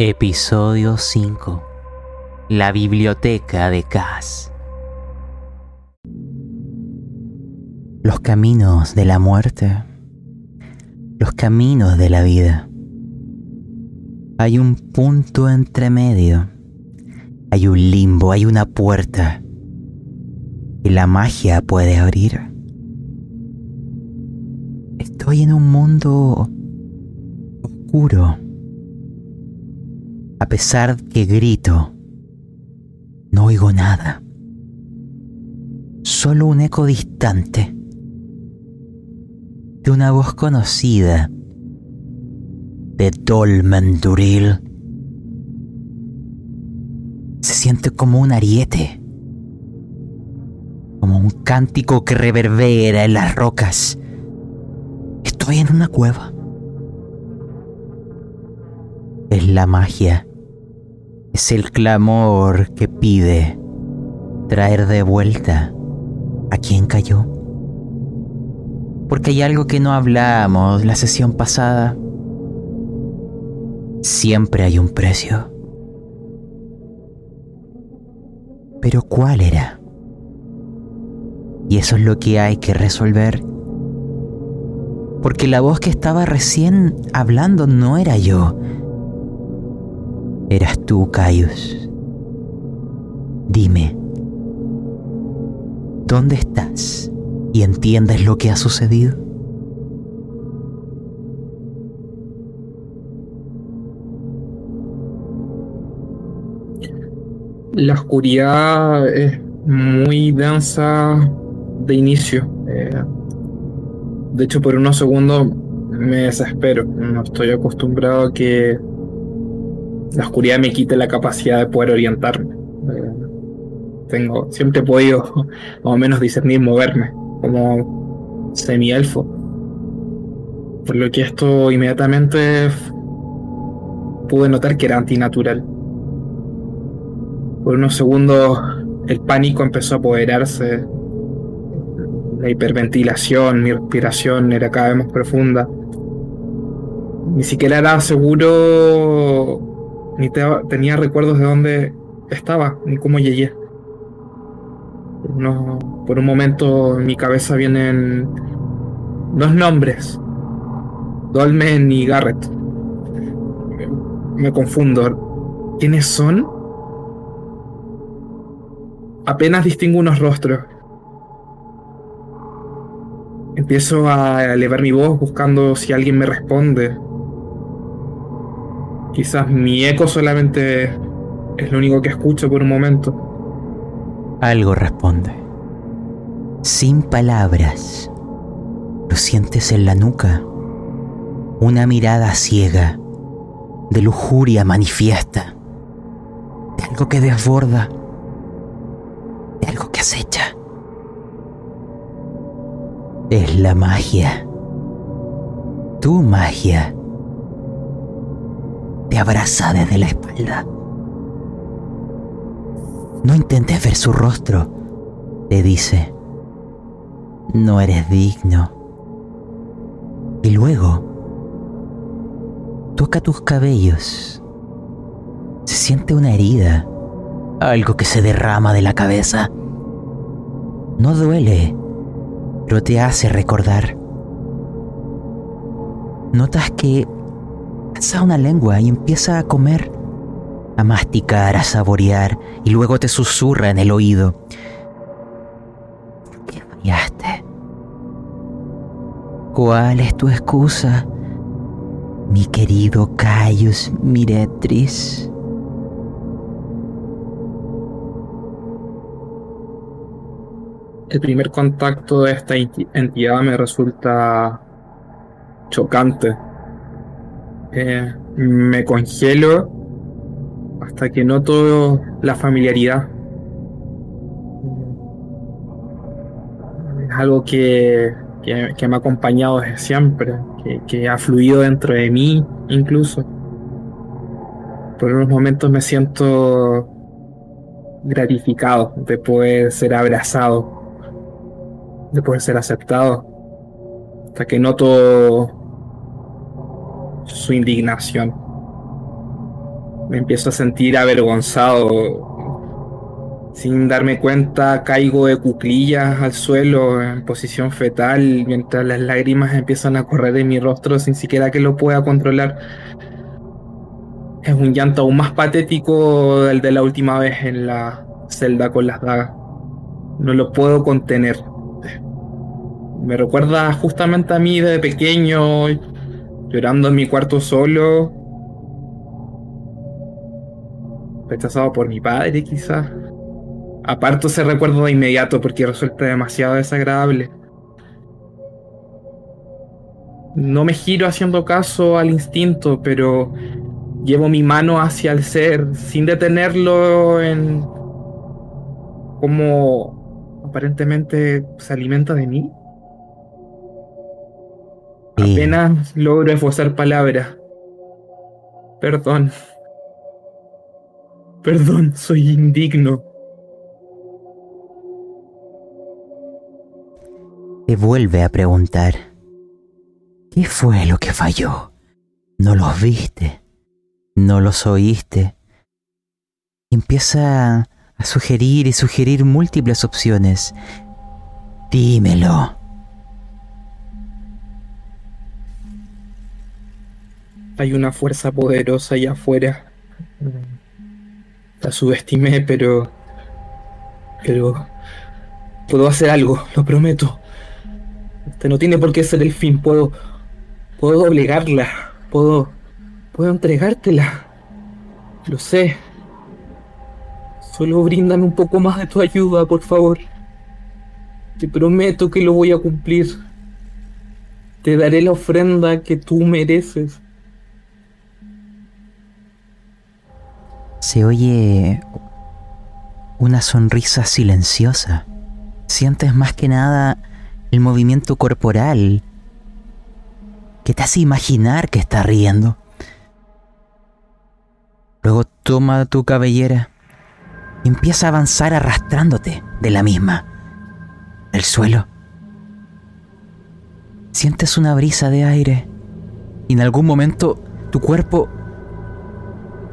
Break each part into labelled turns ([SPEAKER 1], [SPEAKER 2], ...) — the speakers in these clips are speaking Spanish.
[SPEAKER 1] Episodio 5 La Biblioteca de Cass. Los caminos de la muerte. Los caminos de la vida. Hay un punto entre medio Hay un limbo, hay una puerta. Y la magia puede abrir. Estoy en un mundo oscuro a pesar que grito, no oigo nada. Solo un eco distante de una voz conocida de Dolmen Duril. Se siente como un ariete, como un cántico que reverbera en las rocas. Estoy en una cueva. Es la magia es el clamor que pide traer de vuelta a quien cayó. Porque hay algo que no hablamos la sesión pasada. Siempre hay un precio. Pero ¿cuál era? Y eso es lo que hay que resolver. Porque la voz que estaba recién hablando no era yo Eras tú, Caius. Dime, ¿dónde estás y entiendes lo que ha sucedido?
[SPEAKER 2] La oscuridad es muy densa de inicio. Eh, de hecho, por unos segundos me desespero. No estoy acostumbrado a que la oscuridad me quite la capacidad de poder orientarme. Tengo, siempre he podido más o menos discernir moverme como semi-elfo. Por lo que esto inmediatamente pude notar que era antinatural. Por unos segundos el pánico empezó a apoderarse. La hiperventilación, mi respiración era cada vez más profunda. Ni siquiera era seguro ni tenía recuerdos de dónde estaba, ni cómo llegué. por un momento en mi cabeza vienen dos nombres, Dolmen y Garrett. Me, confundo. ¿Quiénes son? Apenas distingo unos rostros. Empiezo a elevar mi voz buscando si alguien me responde. Quizás mi eco solamente es lo único que escucho por un momento.
[SPEAKER 1] Algo responde. Sin palabras. Lo sientes en la nuca. Una mirada ciega, de lujuria manifiesta, algo que desborda, de algo que acecha. Es la magia. Tu magia te abraza desde la espalda. No intentes ver su rostro, te dice. No eres digno. Y luego toca tus cabellos. Se siente una herida, algo que se derrama de la cabeza. No duele, pero te hace recordar. Notas que Pasa una lengua y empieza a comer, a masticar, a saborear y luego te susurra en el oído. ¿Por qué fallaste? ¿Cuál es tu excusa, mi querido Caius Miretris?
[SPEAKER 2] El primer contacto de esta entidad me resulta chocante eh, me congelo hasta que noto la familiaridad. Es algo que, que, me ha acompañado desde siempre, que, que, ha fluido dentro de mí incluso. Por unos momentos me siento gratificado de poder ser abrazado, de poder ser aceptado, hasta que noto su indignación. Me empiezo a sentir avergonzado. Sin darme cuenta, caigo de cuclillas al suelo en posición fetal mientras las lágrimas empiezan a correr en mi rostro sin siquiera que lo pueda controlar. Es un llanto aún más patético del de la última vez en la celda con las dagas. No lo puedo contener. Me recuerda justamente a mí de pequeño, llorando en mi cuarto solo. Rechazado por mi padre, quizás. Aparto ese recuerdo de inmediato porque resulta demasiado desagradable. No me giro haciendo caso al instinto, pero llevo mi mano hacia el ser sin detenerlo en cómo aparentemente se alimenta de mí. Apenas logro esbozar palabras. Perdón. Perdón, soy indigno.
[SPEAKER 1] Te vuelve a preguntar, ¿qué fue lo que falló? ¿No los viste? ¿No los oíste? Y empieza a sugerir y sugerir múltiples opciones. Dímelo.
[SPEAKER 2] Hay una fuerza poderosa allá afuera. La subestimé, pero... Pero... Puedo hacer algo, lo prometo. Este no tiene por qué ser el fin. Puedo. Puedo obligarla. Puedo. Puedo entregártela. Lo sé. Solo bríndame un poco más de tu ayuda, por favor. Te prometo que lo voy a cumplir. Te daré la ofrenda que tú mereces.
[SPEAKER 1] Se oye una sonrisa silenciosa. Sientes más que nada el movimiento corporal que te hace imaginar que está riendo. Luego toma tu cabellera y empieza a avanzar arrastrándote de la misma, del suelo. Sientes una brisa de aire y en algún momento tu cuerpo,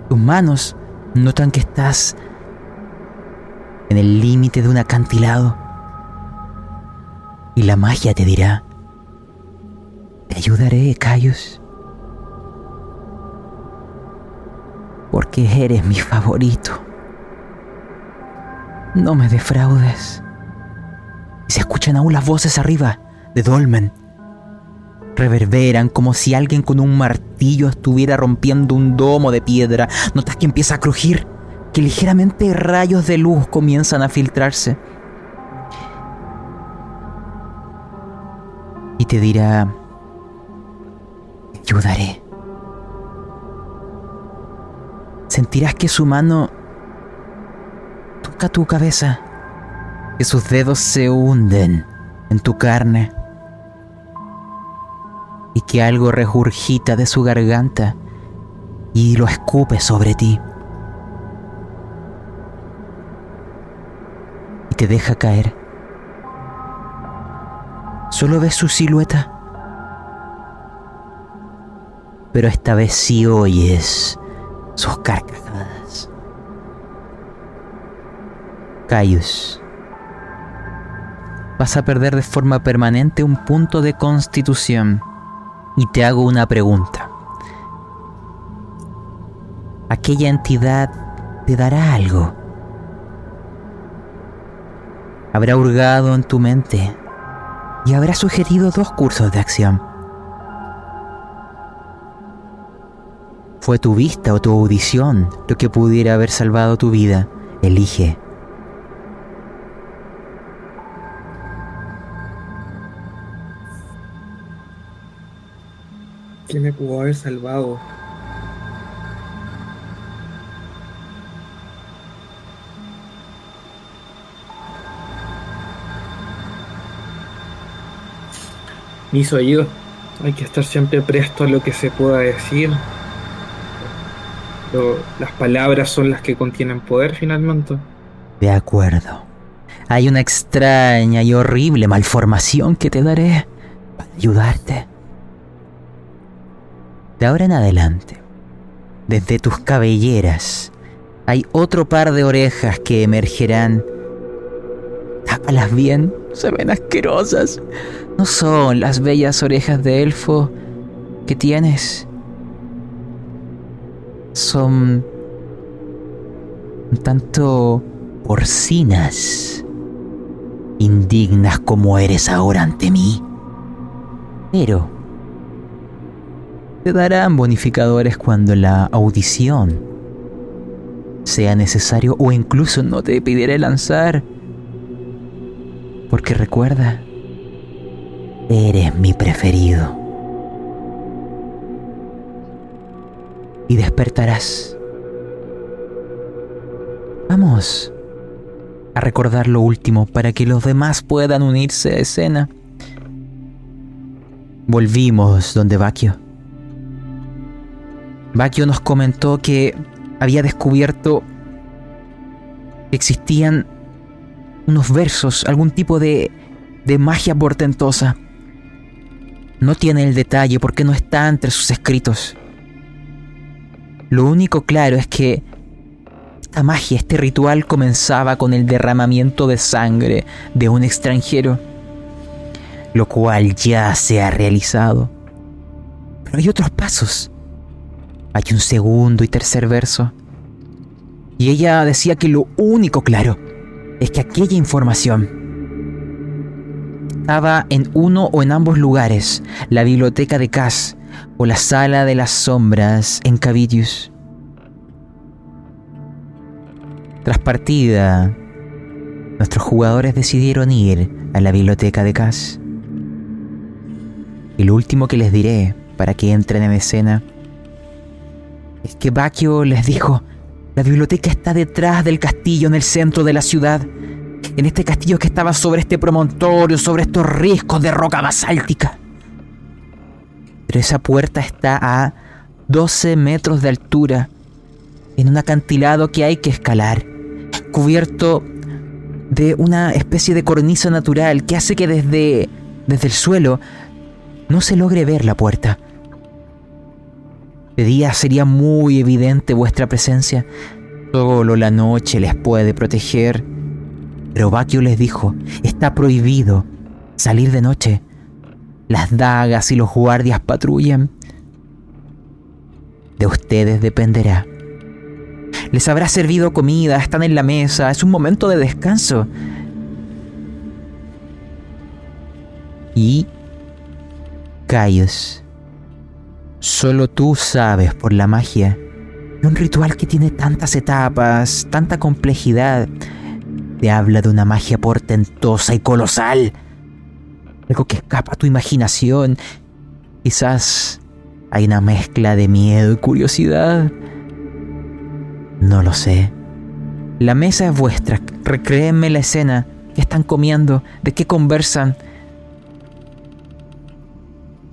[SPEAKER 1] tus manos notan que estás en el límite de un acantilado y la magia te dirá, te ayudaré, Caius, porque eres mi favorito. No me defraudes. Y se escuchan aún las voces arriba de Dolmen. Reverberan como si alguien con un martillo estuviera rompiendo un domo de piedra. Notas que empieza a crujir, que ligeramente rayos de luz comienzan a filtrarse y te dirá, ayudaré. Sentirás que su mano toca tu cabeza, que sus dedos se hunden en tu carne y que algo regurgita de su garganta y lo escupe sobre ti. Y te deja caer Solo ves su silueta. Pero esta vez sí oyes sus carcajadas. Caius. Vas a perder de forma permanente un punto de constitución. Y te hago una pregunta. Aquella entidad te dará algo. Habrá hurgado en tu mente y habrá sugerido dos cursos de acción. Fue tu vista o tu audición lo que pudiera haber salvado tu vida. Elige.
[SPEAKER 2] ¿Qué me pudo haber salvado? mis oídos. Hay que estar siempre presto a lo que se pueda decir. las palabras son las que contienen poder finalmente.
[SPEAKER 1] De acuerdo. Hay una extraña y horrible malformación que te daré para ayudarte. De ahora en adelante, Desde tus cabelleras hay otro par de orejas que emergerán. Tápalas bien, se ven asquerosas. No son las bellas orejas de elfo que tienes. Son un tanto porcinas, indignas como eres ahora ante mí. Pero te darán bonificadores cuando la audición sea necesario o incluso no te pidiera lanzar. Porque recuerda, eres mi preferido. Y despertarás. Vamos a recordar lo último para que los demás puedan unirse a escena. Volvimos donde Bakio. Bakio nos comentó que había descubierto que existían unos versos, algún tipo de, de magia portentosa. No tiene el detalle porque no está entre sus escritos. Lo único claro es que esta magia, este ritual comenzaba con el derramamiento de sangre de un extranjero, lo cual ya se ha realizado. Pero hay otros pasos. Hay un segundo y tercer verso. Y ella decía que lo único claro es que aquella información estaba en uno o en ambos lugares, la biblioteca de Cass o la sala de las sombras en Cavidius. Tras partida, nuestros jugadores decidieron ir a la biblioteca de Cass. Y lo último que les diré para que entren en escena es que Bakio les dijo, la biblioteca está detrás del castillo en el centro de la ciudad, en este castillo que estaba sobre este promontorio, sobre estos riscos de roca basáltica. Pero esa puerta está a 12 metros de altura, en un acantilado que hay que escalar, cubierto de una especie de cornisa natural que hace que desde, desde el suelo no se logre ver la puerta. De día sería muy evidente vuestra presencia. Solo la noche les puede proteger. Pero les dijo, está prohibido salir de noche. Las dagas y los guardias patrullan. De ustedes dependerá. Les habrá servido comida, están en la mesa, es un momento de descanso. Y Caius Solo tú sabes por la magia. Un ritual que tiene tantas etapas, tanta complejidad, te habla de una magia portentosa y colosal. Algo que escapa a tu imaginación. Quizás hay una mezcla de miedo y curiosidad. No lo sé. La mesa es vuestra. Recréenme la escena. ¿Qué están comiendo? ¿De qué conversan?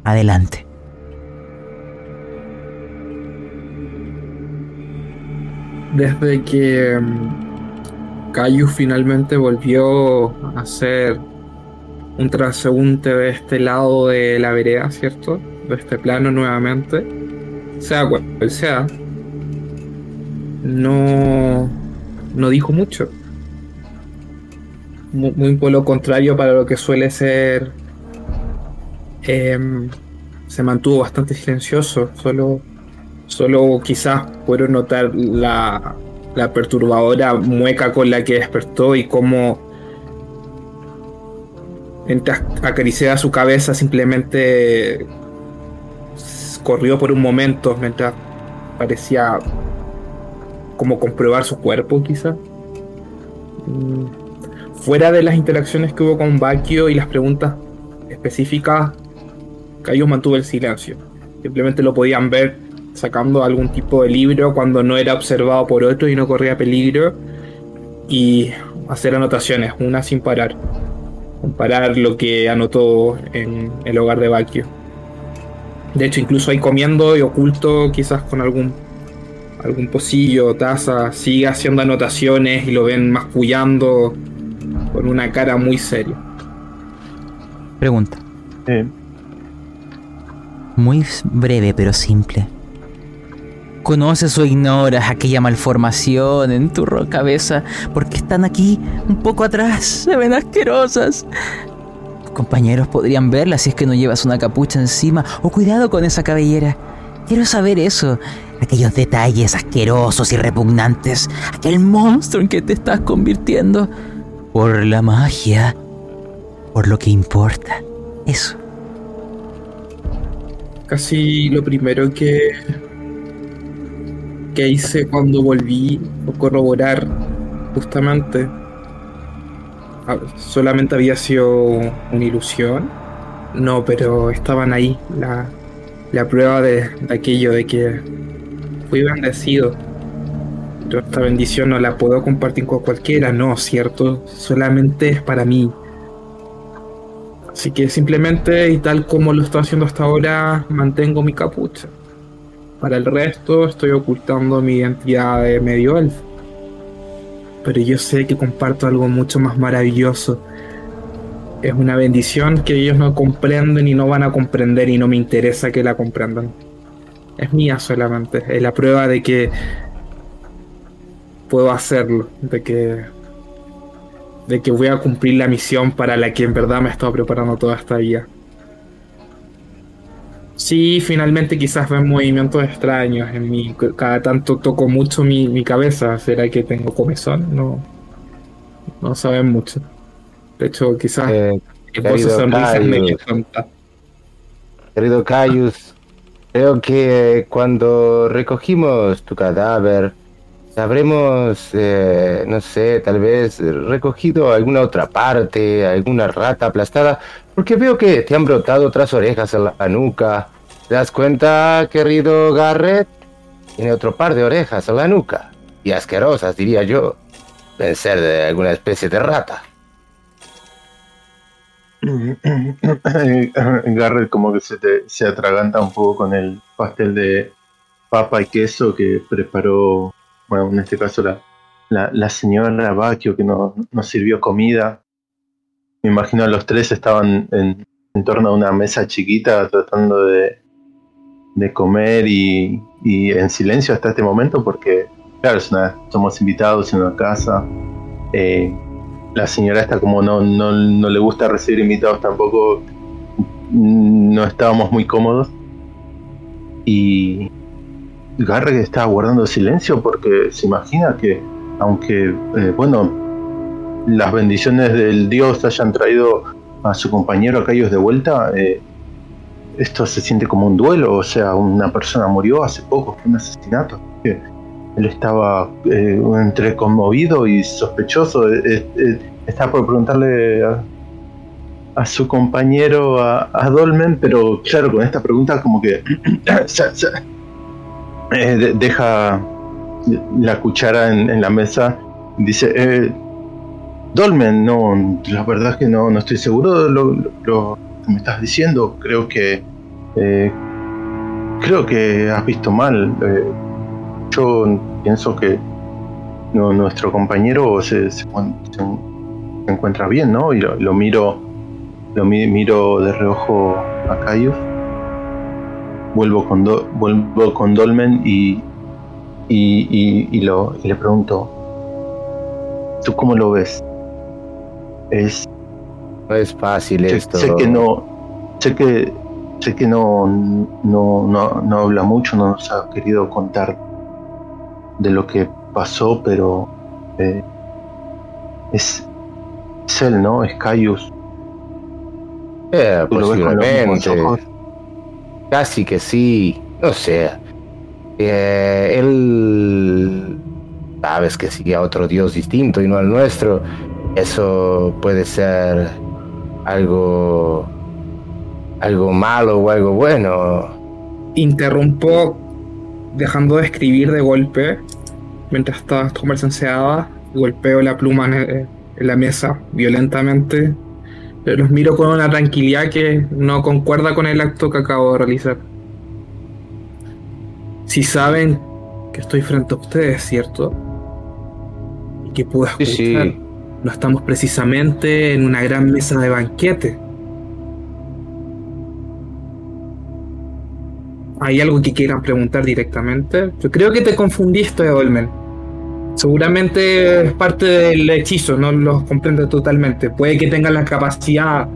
[SPEAKER 1] Adelante.
[SPEAKER 2] Desde que mm, Caillou finalmente volvió a ser un transeúnte de este lado de la vereda, ¿cierto? De este plano nuevamente, sea cual sea, no, no dijo mucho. Muy, por lo contrario para lo que suele ser, em, se mantuvo bastante silencioso, solo Solo quizás puedo notar la, perturbadora mueca con la que despertó y cómo mientras acariciaba su cabeza simplemente corrió por un momento mientras parecía como comprobar su cuerpo quizás. Mm, fuera de las interacciones que hubo con Bakio y las preguntas específicas, Cayo mantuvo el silencio. Simplemente lo podían ver sacando algún tipo de libro cuando no era observado por otro y no corría peligro y hacer anotaciones, una sin parar. Comparar lo que anotó en el hogar de Bakio. De hecho, incluso ahí comiendo y oculto, quizás con algún algún pocillo, taza, sigue haciendo anotaciones y lo ven mascullando con una cara muy seria.
[SPEAKER 1] Pregunta. Muy breve pero simple. Desconoces o ignoras aquella malformación en tu cabeza porque están aquí un poco atrás, se ven asquerosas. Tus compañeros podrían verlas si es que no llevas una capucha encima o cuidado con esa cabellera. Quiero saber eso, aquellos detalles asquerosos y repugnantes, aquel monstruo en que te estás convirtiendo. Por la magia, por lo que importa, eso.
[SPEAKER 2] Casi lo primero que, que hice cuando volví a corroborar justamente ah, solamente había sido una ilusión. No, pero estaban ahí la, la prueba de, de aquello de que fui bendecido. Yo esta bendición no la puedo compartir con cualquiera, no, ¿cierto? Solamente es para mí. Así que simplemente, y tal como lo estoy haciendo hasta ahora, mantengo mi capucha. Para el resto, estoy ocultando mi identidad de medio elfo. Pero yo sé que comparto algo mucho más maravilloso. Es una bendición que ellos no comprenden y no van a comprender y no me interesa que la comprendan. Es mía solamente. Es la prueba de que puedo hacerlo. De que de que voy a cumplir la misión para la que en verdad me he estado preparando toda esta vida. Sí, finalmente quizás ven movimientos extraños en mí. Cada tanto toco mucho mi, cabeza. ¿Será que tengo comezón? No. No saben mucho. De hecho, quizás
[SPEAKER 3] eh, Querido Caius, creo que cuando recogimos tu cadáver, habremos, eh, no sé, tal vez recogido alguna otra parte, alguna rata aplastada, porque veo que te han brotado otras orejas en la nuca. ¿Te das cuenta, querido Garrett? Tiene otro par de orejas en la nuca, y asquerosas, diría yo. Deben ser de alguna especie de rata.
[SPEAKER 4] Garrett como que se, se atraganta un poco con el pastel de papa y queso que preparó bueno, en este caso la, la, señora Bacchio que nos, sirvió comida. Me imagino los tres estaban en, torno a una mesa chiquita tratando de, de comer y, en silencio hasta este momento porque, claro, somos invitados en una casa. Eh, la señora está como no, no, no le gusta recibir invitados tampoco, no estábamos muy cómodos. Y, Garrett está guardando silencio porque se imagina que, aunque, eh, bueno, las bendiciones del Dios hayan traído a su compañero a ellos de vuelta, eh, esto se siente como un duelo, o sea, una persona murió hace poco, fue un asesinato. él estaba eh, entre conmovido y sospechoso. está por preguntarle a, su compañero, a, Dolmen, pero claro, con esta pregunta como que Eh, deja la cuchara en, la mesa dice, eh, Dolmen, no, la verdad es que no, no estoy seguro de lo, que me estás diciendo. Creo que eh, creo que has visto mal. yo pienso que nuestro compañero se, se, encuentra bien, ¿no? Y lo, miro, lo miro de reojo a Cayus vuelvo con, vuelvo con Dolmen y, y, lo, le pregunto, ¿tú cómo lo ves?
[SPEAKER 3] Es, no es fácil esto.
[SPEAKER 4] Sé que no, sé que, sé que no, no, no, habla mucho, no nos ha querido contar de lo que pasó, pero eh, es, es él, ¿no? Es Caius.
[SPEAKER 3] Eh, posiblemente. Casi que sí. No sé. Eh, él. Sabes que sigue a otro Dios distinto y no al nuestro. Eso puede ser algo. algo malo o algo bueno.
[SPEAKER 2] Interrumpo dejando de escribir de golpe mientras esta conversación se daba. Golpeo la pluma en la mesa violentamente los miro con una tranquilidad que no concuerda con el acto que acabo de realizar. Si saben que estoy frente a ustedes, ¿cierto? Y que puedo escuchar. No estamos precisamente en una gran mesa de banquete. ¿Hay algo que quieran preguntar directamente? Yo creo que te confundiste, Olmen. Seguramente es parte del hechizo, no lo comprende totalmente. Puede que tengan la capacidad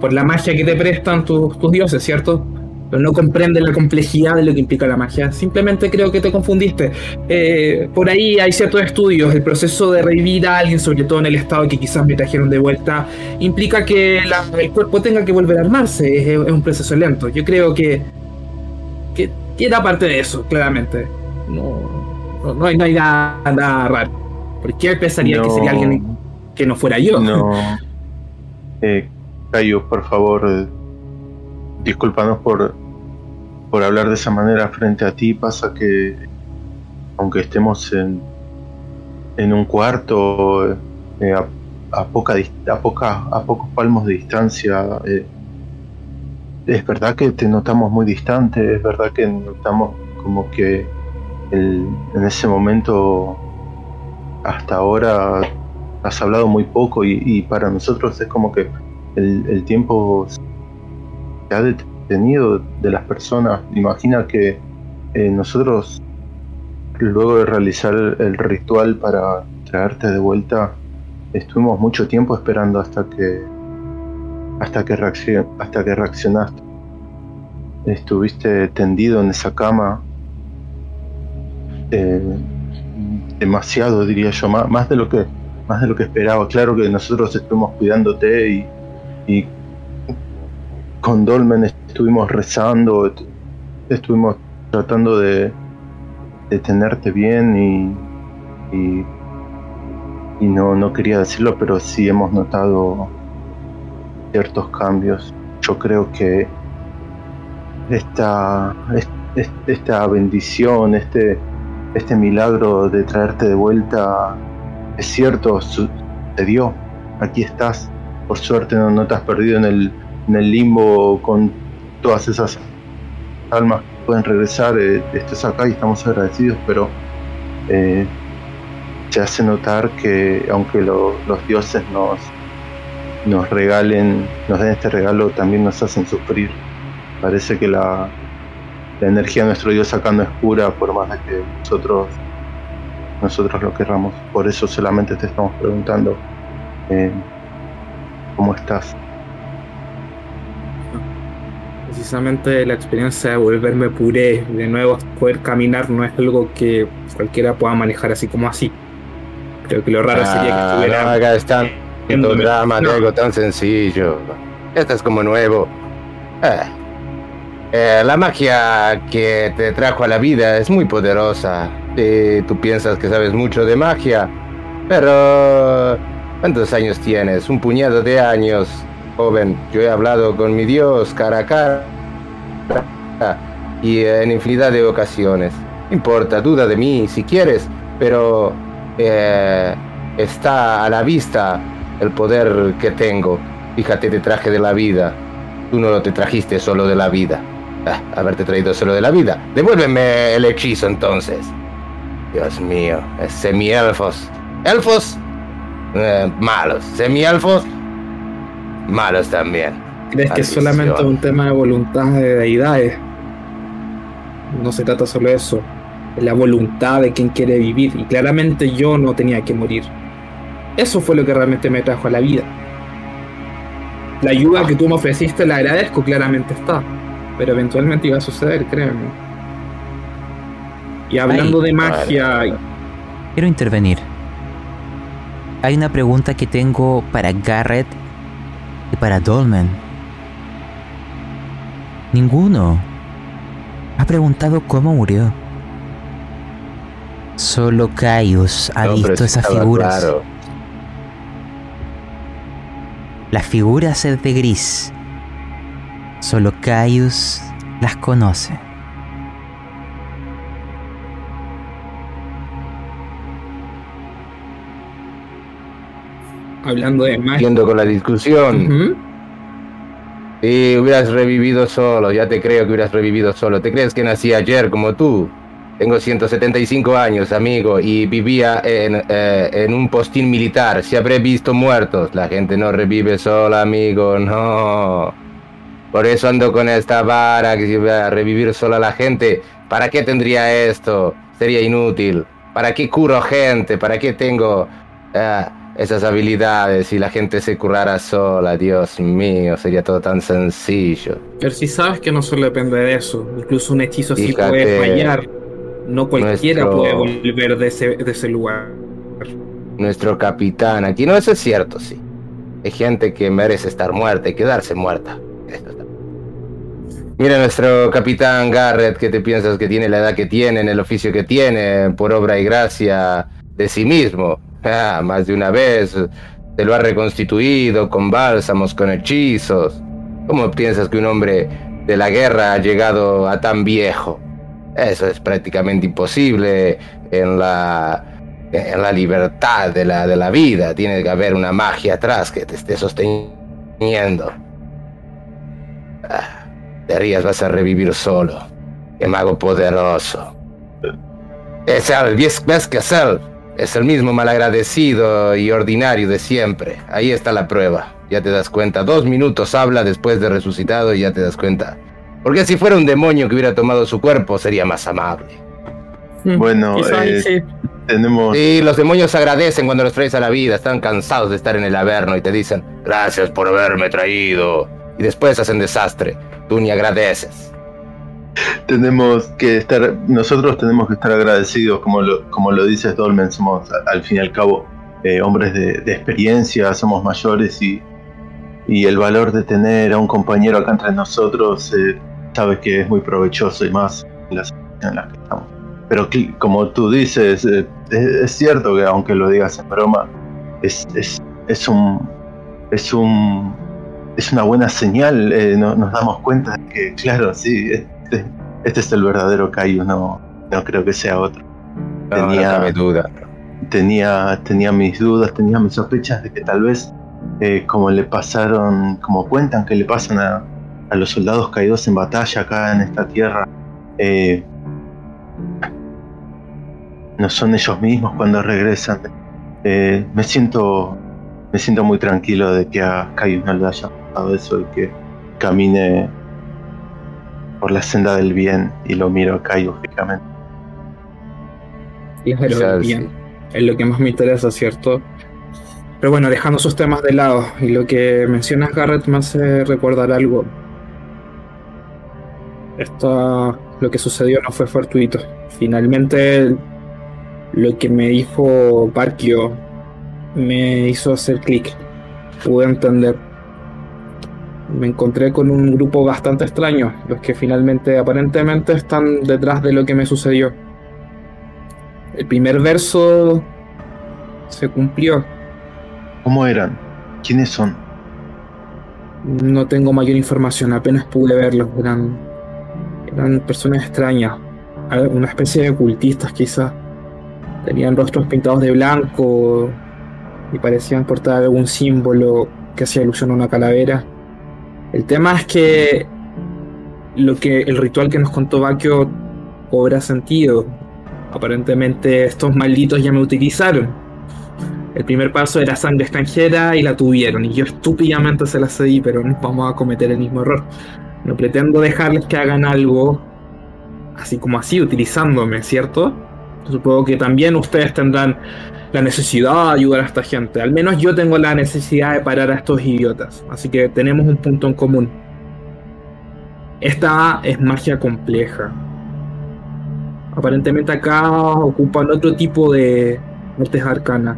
[SPEAKER 2] por la magia que te prestan tus, tus dioses, ¿cierto? Pero no comprende la complejidad de lo que implica la magia. Simplemente creo que te confundiste. Eh, por ahí hay ciertos estudios. El proceso de revivir a alguien, sobre todo en el estado que quizás me trajeron de vuelta, implica que la- el cuerpo tenga que volver a armarse. Es, es un proceso lento. Yo creo que, que, que era parte de eso, claramente. No, no, no hay, no hay nada, nada raro. ¿Por qué pensaría que sería alguien que no fuera yo?
[SPEAKER 4] No. Eh, Cayo, por favor, discúlpanos por, por hablar de esa manera frente a ti. Pasa que, aunque estemos en, en un cuarto eh, a, poca, a, poca, a pocos palmos de distancia, eh, es verdad que te notamos muy distante, es verdad que notamos como que en ese momento, hasta ahora, has hablado muy poco y, para nosotros es como que el tiempo se ha detenido de las personas. Imagina que eh, nosotros, luego de realizar el, ritual para traerte de vuelta, estuvimos mucho tiempo esperando hasta que hasta que, hasta que reaccionaste. Estuviste tendido en esa cama eh, demasiado diría yo más, más de lo que más de lo que esperaba claro que nosotros estuvimos cuidándote y con Dolmen estuvimos rezando est- estuvimos tratando de, de tenerte bien y, y, y no, no quería decirlo pero sí hemos notado ciertos cambios yo creo que esta, es- es- esta bendición, este, este milagro de traerte de vuelta, es cierto, sucedió. Aquí estás. Por suerte no, no te has perdido en el, en el limbo con todas esas almas que pueden regresar. eh, estás acá y estamos agradecidos, pero eh, se hace notar que aunque lo- los dioses nos, nos regalen, nos den este regalo, también nos hacen sufrir. Parece que la, la energía de nuestro Dios acá no es pura, por más de que nosotros, nosotros lo querramos. Por eso solamente te estamos preguntando eh, cómo estás.
[SPEAKER 2] Precisamente la experiencia de volverme puré, de nuevo poder caminar, no es algo que cualquiera pueda manejar así como así. Creo que lo raro sería que
[SPEAKER 3] Ah,
[SPEAKER 2] estuviera.
[SPEAKER 3] no hagas tanto
[SPEAKER 2] viéndome.
[SPEAKER 3] drama
[SPEAKER 2] No.
[SPEAKER 3] algo tan sencillo. Esto es como nuevo. Ah. Eh, la magia que te trajo a la vida es muy poderosa. Y tú piensas que sabes mucho de magia, pero ¿cuántos años tienes? Un puñado de años, joven. Yo he hablado con mi Dios cara a cara y en infinidad de ocasiones. No importa, duda de mí si quieres, pero eh, está a la vista el poder que tengo. Fíjate, te traje de la vida. Tú no lo te trajiste solo de la vida. Ah, haberte traído solo de la vida. Devuélveme el hechizo entonces. Dios mío, semielfos. ¿Elfos? Eh, malos. ¿Semielfos? Malos también.
[SPEAKER 2] ¿Crees que es solamente un tema de voluntad de deidades? No se trata solo de eso. Es la voluntad de quien quiere vivir. Y claramente yo no tenía que morir. Eso fue lo que realmente me trajo a la vida. La ayuda que tú me ofreciste la agradezco, claramente está. Pero eventualmente iba a suceder, créeme. Y hablando
[SPEAKER 1] Ay,
[SPEAKER 2] de magia,
[SPEAKER 1] Quiero intervenir. Hay una pregunta que tengo para Garrett y para Dolmen. Ninguno ha preguntado cómo murió. Solo Caius ha
[SPEAKER 3] No,
[SPEAKER 1] visto esas figuras.
[SPEAKER 3] claro.
[SPEAKER 1] Las figuras es de gris. Solo Caius las conoce.
[SPEAKER 2] Hablando de magia.
[SPEAKER 3] Siguiendo con la discusión.
[SPEAKER 2] Ujú.
[SPEAKER 3] Sí, hubieras revivido solo, ya te creo que hubieras revivido solo. ¿Te crees que nací ayer como tú? Tengo 175 años, amigo, y vivía en, eh, en un postín militar. Si habré visto muertos. La gente no revive sola, amigo, no. Por eso ando con esta vara que va a revivir solo a la gente. ¿Para qué tendría esto? Sería inútil. ¿Para qué curo gente? ¿Para qué tengo ah, esas habilidades si la gente se curara sola? Dios mío, sería todo tan sencillo.
[SPEAKER 2] Pero si sabes que no solo depende de eso, incluso un hechizo sí puede fallar. No cualquiera puede volver de ese, de ese lugar.
[SPEAKER 3] Nuestro capitán aquí, no, eso es cierto, sí. Hay gente que merece estar muerta y quedarse muerta. Mira nuestro capitán Garrett, que te piensas que tiene la edad que tiene, en el oficio que tiene, por obra y gracia de sí mismo. Ah, más de una vez te lo ha reconstituido con bálsamos, con hechizos. ¿Cómo piensas que un hombre de la guerra ha llegado a tan viejo? Eso es prácticamente imposible en la, en la libertad de la, de la vida. Tiene que haber una magia atrás que te esté sosteniendo. Ah. Te rías, vas a revivir solo. ¡Qué mago poderoso! Es el, que él. Es el mismo malagradecido y ordinario de siempre. Ahí está la prueba. Ya te das cuenta. Dos minutos habla después de resucitado y ya te das cuenta. Porque si fuera un demonio que hubiera tomado su cuerpo, sería más amable.
[SPEAKER 4] Mm, bueno, eh, sí. tenemos...
[SPEAKER 3] Sí, los demonios agradecen cuando los traes a la vida. Están cansados de estar en el averno y te dicen, gracias por haberme traído. Y después hacen desastre tú ni agradeces.
[SPEAKER 4] Tenemos que estar, nosotros tenemos que estar agradecidos, como lo, como lo dices Dolmen, somos al fin y al cabo eh, hombres de, experiencia, somos mayores y, y, el valor de tener a un compañero acá entre nosotros, eh, sabes que es muy provechoso y más en la situación en la que estamos. Pero como tú dices, eh, es, cierto que aunque lo digas en broma, es, es, es un, es un es una buena señal, no, nos damos cuenta de que, claro, sí, este, este es el verdadero Caio, no, no creo que sea otro.
[SPEAKER 3] tenía, duda.
[SPEAKER 4] Tenía, tenía mis dudas, tenía mis sospechas de que tal vez, eh, como le pasaron, como cuentan que le pasan a, a, los soldados caídos en batalla acá en esta tierra, eh, no son ellos mismos cuando regresan. me siento me siento muy tranquilo de que a Caius no le haya eso y que camine por la senda del bien y lo miro acá fijamente.
[SPEAKER 2] Claro, bien. Es lo que más me interesa, ¿cierto? Pero bueno, dejando esos temas de lado y lo que mencionas, Garrett, me hace recordar algo. Esto, lo que sucedió no fue fortuito. Finalmente, lo que me dijo Parkio me hizo hacer clic. Pude entender me encontré con un grupo bastante extraño, los que finalmente aparentemente están detrás de lo que me sucedió. El primer verso se cumplió.
[SPEAKER 4] ¿Cómo eran? ¿Quiénes son?
[SPEAKER 2] No tengo mayor información, apenas pude verlos. Eran, eran personas extrañas, una especie de cultistas quizás. Tenían rostros pintados de blanco y parecían portar algún símbolo que hacía alusión a una calavera. El tema es que lo que el ritual que nos contó Bakio cobra sentido. Aparentemente estos malditos ya me utilizaron. El primer paso era sangre extranjera y la tuvieron. Y yo estúpidamente se la cedí, pero no vamos a cometer el mismo error. No pretendo dejarles que hagan algo así como así, utilizándome, ¿cierto? Supongo que también ustedes tendrán la necesidad de ayudar a esta gente. Al menos yo tengo la necesidad de parar a estos idiotas. Así que tenemos un punto en común. Esta es magia compleja. Aparentemente acá ocupan otro tipo de artes arcanas.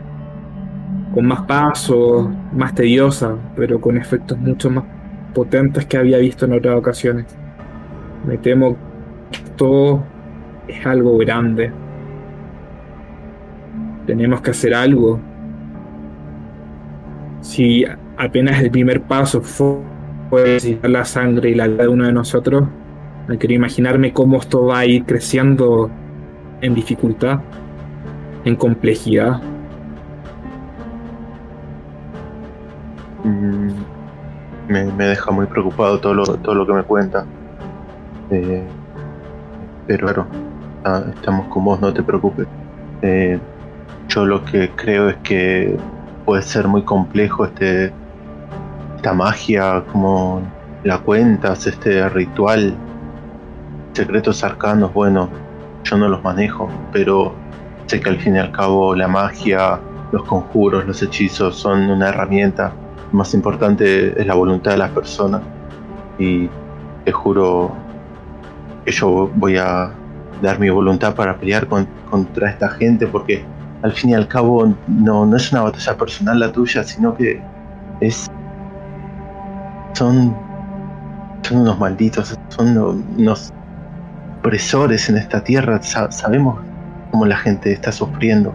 [SPEAKER 2] Con más pasos, más tediosa, pero con efectos mucho más potentes que había visto en otras ocasiones. Me temo que esto es algo grande tenemos que hacer algo. Si apenas el primer paso fue, necesitar la sangre y la vida de uno de nosotros, me quiero imaginarme cómo esto va a ir creciendo en dificultad, en complejidad.
[SPEAKER 4] Mm, me, deja muy preocupado todo lo, todo lo que me cuenta. Eh, pero claro, ah, estamos con vos, no te preocupes. Eh, yo lo que creo es que puede ser muy complejo este esta magia, como la cuentas, este ritual, secretos arcanos, bueno, yo no los manejo, pero sé que al fin y al cabo la magia, los conjuros, los hechizos son una herramienta. Lo más importante es la voluntad de las personas. Y te juro que yo voy a dar mi voluntad para pelear contra esta gente porque al fin y al cabo no, no es una batalla personal la tuya, sino que es... Son, son unos malditos, son unos opresores en esta tierra. sabemos cómo la gente está sufriendo.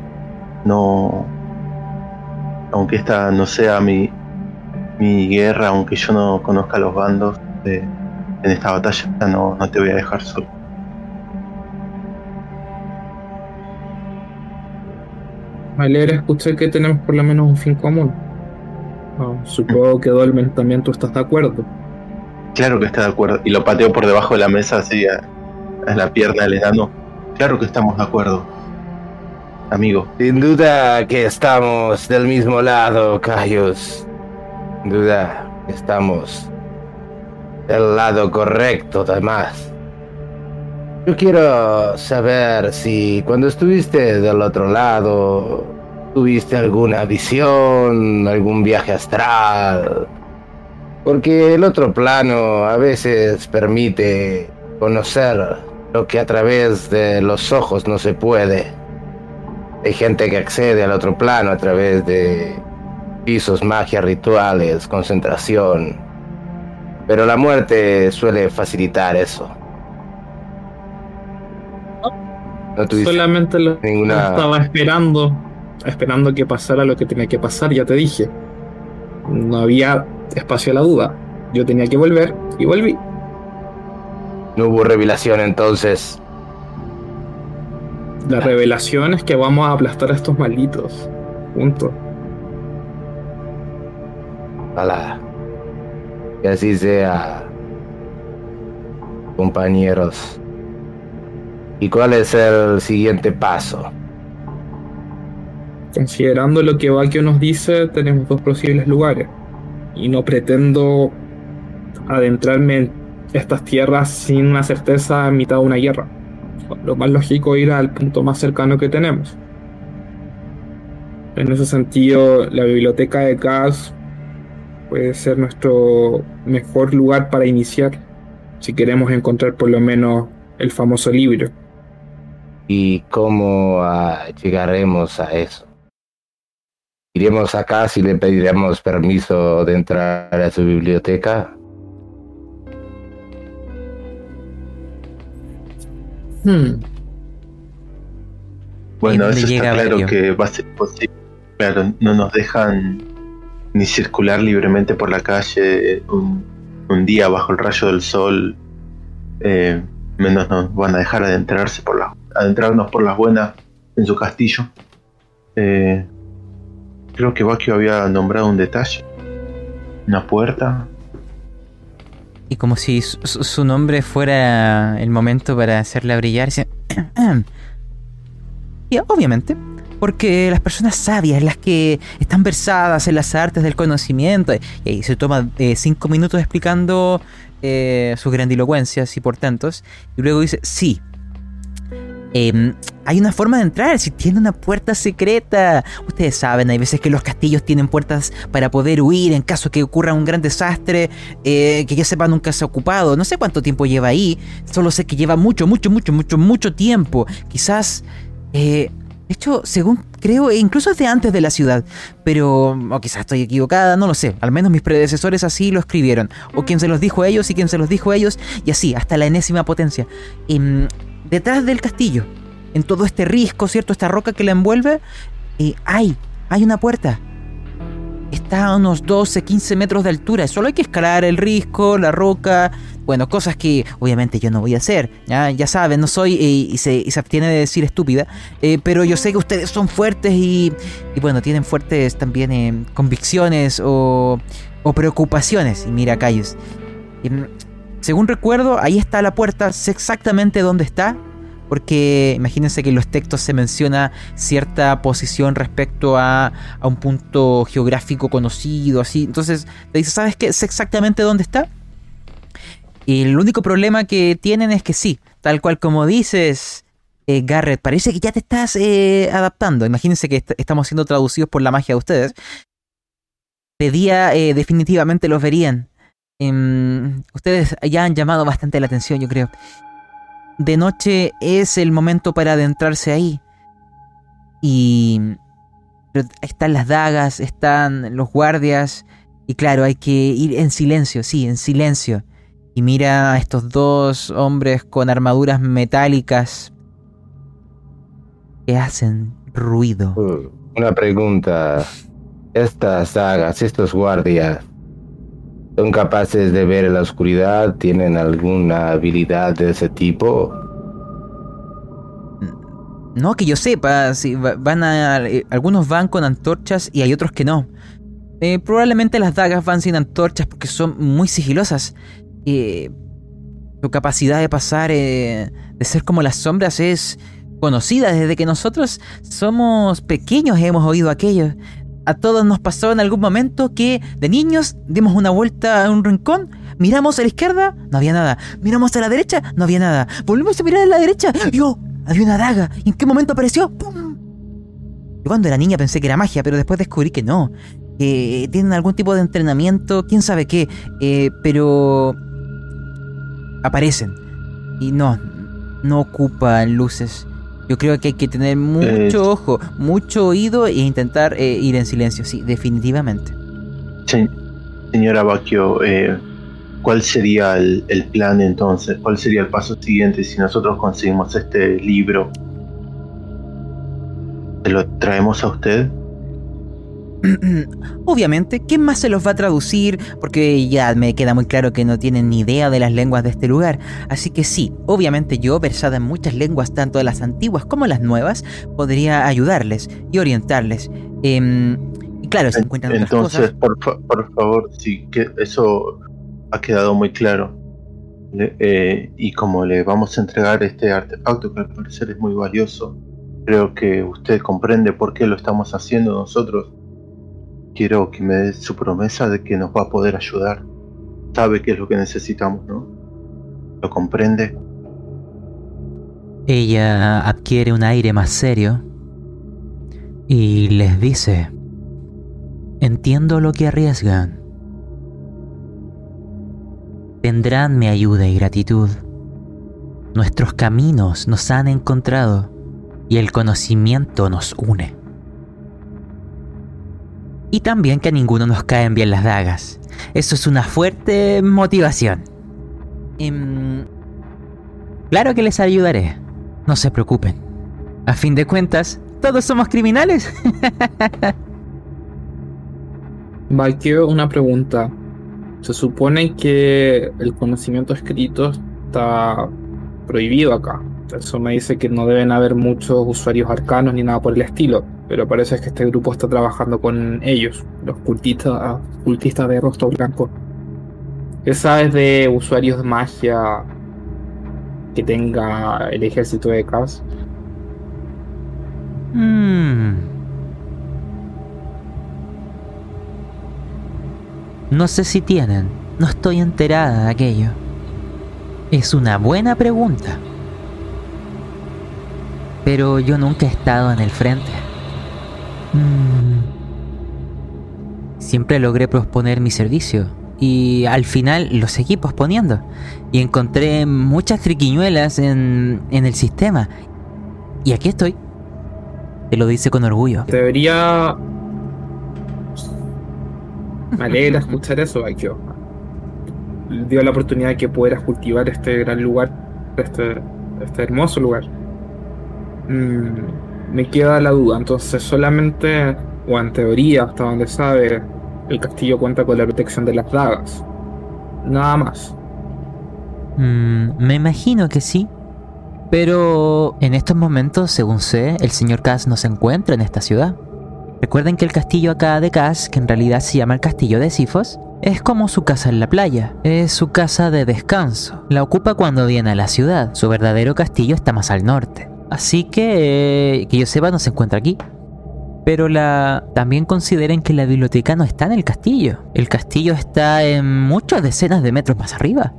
[SPEAKER 4] No... Aunque esta no sea mi, mi guerra, aunque yo no conozca los bandos, en esta batalla no, no te voy a dejar solo.
[SPEAKER 2] Valera, escuché que tenemos por lo menos un fin común. supongo que Dolmen también tú estás de acuerdo.
[SPEAKER 4] Claro que está de acuerdo. Y lo pateo por debajo de la mesa así a, la pierna del enano. Claro que estamos de acuerdo. Amigo.
[SPEAKER 3] Sin duda que estamos del mismo lado, Cayos. Sin duda que estamos del lado correcto, además. Yo quiero saber si cuando estuviste del otro lado tuviste alguna visión, algún viaje astral. Porque el otro plano a veces permite conocer lo que a través de los ojos no se puede. Hay gente que accede al otro plano a través de pisos, magia, rituales, concentración. Pero la muerte suele facilitar eso.
[SPEAKER 2] Solamente lo estaba esperando, esperando que pasara lo que tenía que pasar, ya te dije. No había espacio a la duda. Yo tenía que volver y volví.
[SPEAKER 3] No hubo revelación entonces.
[SPEAKER 2] La revelación es que vamos a aplastar a estos malditos. Punto.
[SPEAKER 3] Ojalá. Que así sea. Compañeros. ¿Y cuál es el siguiente paso?
[SPEAKER 2] Considerando lo que Bakio nos dice, tenemos dos posibles lugares. Y no pretendo adentrarme en estas tierras sin una certeza en mitad de una guerra. Lo más lógico es ir al punto más cercano que tenemos. En ese sentido, la biblioteca de Gas puede ser nuestro mejor lugar para iniciar, si queremos encontrar por lo menos el famoso libro.
[SPEAKER 3] ¿Y cómo ah, llegaremos a eso? ¿Iremos acá si le pediremos permiso de entrar a su biblioteca?
[SPEAKER 4] Hmm. Bueno, eso está claro que va a ser posible. Claro, no nos dejan ni circular libremente por la calle un, día bajo el rayo del sol. Eh, menos nos van a dejar adentrarse por la adentrarnos por las buenas en su castillo. Eh, creo que Bakio había nombrado un detalle. Una puerta.
[SPEAKER 1] Y como si su, nombre fuera el momento para hacerla brillar. y obviamente, porque las personas sabias, las que están versadas en las artes del conocimiento, y ahí se toma eh, cinco minutos explicando eh, sus grandilocuencias y portentos, y luego dice, sí, Em, hay una forma de entrar, si tiene una puerta secreta. Ustedes saben, hay veces que los castillos tienen puertas para poder huir en caso que ocurra un gran desastre eh, que ya sepa nunca se ha ocupado. No sé cuánto tiempo lleva ahí, solo sé que lleva mucho, mucho, mucho, mucho, mucho tiempo. Quizás... Eh, de hecho, según creo, e incluso desde antes de la ciudad. Pero, o quizás estoy equivocada, no lo sé. Al menos mis predecesores así lo escribieron. O quien se los dijo a ellos y quien se los dijo a ellos. Y así, hasta la enésima potencia. Em, detrás del castillo, en todo este risco, ¿cierto? Esta roca que la envuelve, eh, hay, hay una puerta. Está a unos 12, 15 metros de altura. Solo hay que escalar el risco, la roca. Bueno, cosas que obviamente yo no voy a hacer. Ya, saben, no soy eh, y, se, y, se, abstiene de decir estúpida. Eh, pero yo sé que ustedes son fuertes y, y bueno, tienen fuertes también convicciones o, o, preocupaciones. Y mira, Cayus. Según recuerdo, ahí está la puerta, sé exactamente dónde está, porque imagínense que en los textos se menciona cierta posición respecto a, un punto geográfico conocido, así. Entonces, te dice, ¿sabes qué? Sé exactamente dónde está. Y el único problema que tienen es que sí, tal cual como dices, eh, Garrett, parece que ya te estás eh, adaptando. Imagínense que est- estamos siendo traducidos por la magia de ustedes. De día eh, definitivamente los verían. Em, ustedes ya han llamado bastante la atención, yo creo. De noche es el momento para adentrarse ahí. Y... pero están las dagas, están los guardias. Y claro, hay que ir en silencio, sí, en silencio. Y mira a estos dos hombres con armaduras metálicas que hacen ruido.
[SPEAKER 3] Uh, Una pregunta. Estas sagas, estos guardias, ¿son capaces de ver en la oscuridad? ¿Tienen alguna habilidad de ese tipo?
[SPEAKER 1] No que yo sepa, si va- van a, eh, algunos van con antorchas y hay otros que no. Eh, probablemente las dagas van sin antorchas porque son muy sigilosas. Eh, su capacidad de pasar, eh, de ser como las sombras es conocida desde que nosotros somos pequeños hemos oído aquello. A todos nos pasó en algún momento que de niños dimos una vuelta a un rincón, miramos a la izquierda, no había nada. Miramos a la derecha, no había nada. Volvimos a mirar a la derecha y oh, había una daga. ¿Y en qué momento apareció? ¡Pum! Yo cuando era niña pensé que era magia, pero después descubrí que no. Que tienen algún tipo de entrenamiento, quién sabe qué. eh, pero aparecen. Y no, no ocupan luces. Yo creo que hay que tener mucho
[SPEAKER 4] Eh,
[SPEAKER 1] ojo, mucho oído e intentar eh, ir en silencio, sí, definitivamente.
[SPEAKER 4] Se- señora Bacchio, eh, ¿cuál sería el, el plan entonces? ¿Cuál sería el paso siguiente si nosotros conseguimos este libro? ¿Se lo traemos a usted?
[SPEAKER 1] Obviamente, ¿quién más se los va a traducir? Porque ya me queda muy claro que no tienen ni idea de las lenguas de este lugar. Así que sí, obviamente yo, versada en muchas lenguas, tanto de las antiguas como las nuevas, podría ayudarles y orientarles. Em, y claro, se encuentran otras
[SPEAKER 4] Entonces,
[SPEAKER 1] cosas.
[SPEAKER 4] por, fa- por favor, sí, que eso ha quedado muy claro. Le- eh, y como le vamos a entregar este artefacto, que al parecer es muy valioso, creo que usted comprende por qué lo estamos haciendo nosotros. Quiero que me dé su promesa de que nos va a poder ayudar. Sabe qué es lo que necesitamos, ¿no? ¿Lo comprende?
[SPEAKER 1] Ella adquiere un aire más serio y les dice, entiendo lo que arriesgan. Tendrán mi ayuda y gratitud. Nuestros caminos nos han encontrado y el conocimiento nos une. Y también que a ninguno nos caen bien las dagas. Eso es una fuerte motivación. Em, claro que les ayudaré. No se preocupen. A fin de cuentas, todos somos criminales.
[SPEAKER 2] Valkyrie, una pregunta. Se supone que el conocimiento escrito está prohibido acá. Eso me dice que no deben haber muchos usuarios arcanos ni nada por el estilo. Pero parece que este grupo está trabajando con ellos, los cultistas, cultistas de rostro blanco. ¿Qué sabes de usuarios de magia que tenga el ejército de Cas?
[SPEAKER 1] Hmm. No sé si tienen. No estoy enterada de aquello. Es una buena pregunta. Pero yo nunca he estado en el frente. Hmm. Siempre logré posponer mi servicio. Y al final lo seguí posponiendo. Y encontré muchas triquiñuelas en, en el sistema. Y aquí estoy. Te lo dice con orgullo.
[SPEAKER 2] Debería. Me alegra escuchar eso, Aikyo. Dio la oportunidad de que pudieras cultivar este gran lugar, este, este hermoso lugar. Mm, me queda la duda, entonces solamente, o en teoría, hasta donde sabe, el castillo cuenta con la protección de las dagas. Nada más.
[SPEAKER 1] Mm, me imagino que sí. Pero en estos momentos, según sé, el señor Cass no se encuentra en esta ciudad. Recuerden que el castillo acá de Cass, que en realidad se llama el castillo de Sifos, es como su casa en la playa. Es su casa de descanso. La ocupa cuando viene a la ciudad. Su verdadero castillo está más al norte. Así que, eh, que yo sepa, no se encuentra aquí. Pero la también consideren que la biblioteca no está en el castillo. El castillo está en muchas decenas de metros más arriba.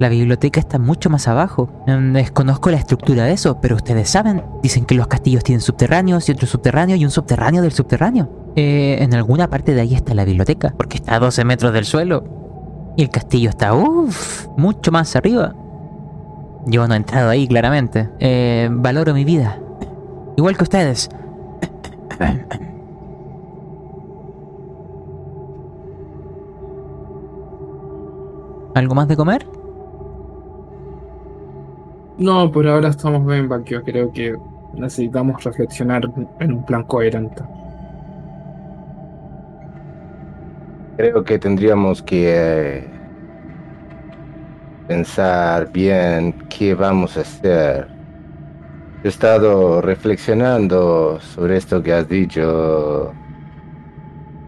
[SPEAKER 1] La biblioteca está mucho más abajo. Mm, Desconozco la estructura de eso, pero ustedes saben. Dicen que los castillos tienen subterráneos y otro subterráneo y un subterráneo del subterráneo. Eh, en alguna parte de ahí está la biblioteca, porque está a 12 metros del suelo. Y el castillo está, uff, mucho más arriba. Yo no he entrado ahí, claramente. Eh, valoro mi vida. Igual que ustedes. ¿Algo más de comer?
[SPEAKER 2] No, por ahora estamos bien, Bakio. Creo que necesitamos reflexionar en un plan coherente.
[SPEAKER 3] Creo que tendríamos que eh, pensar bien qué vamos a hacer. He estado reflexionando sobre esto que has dicho,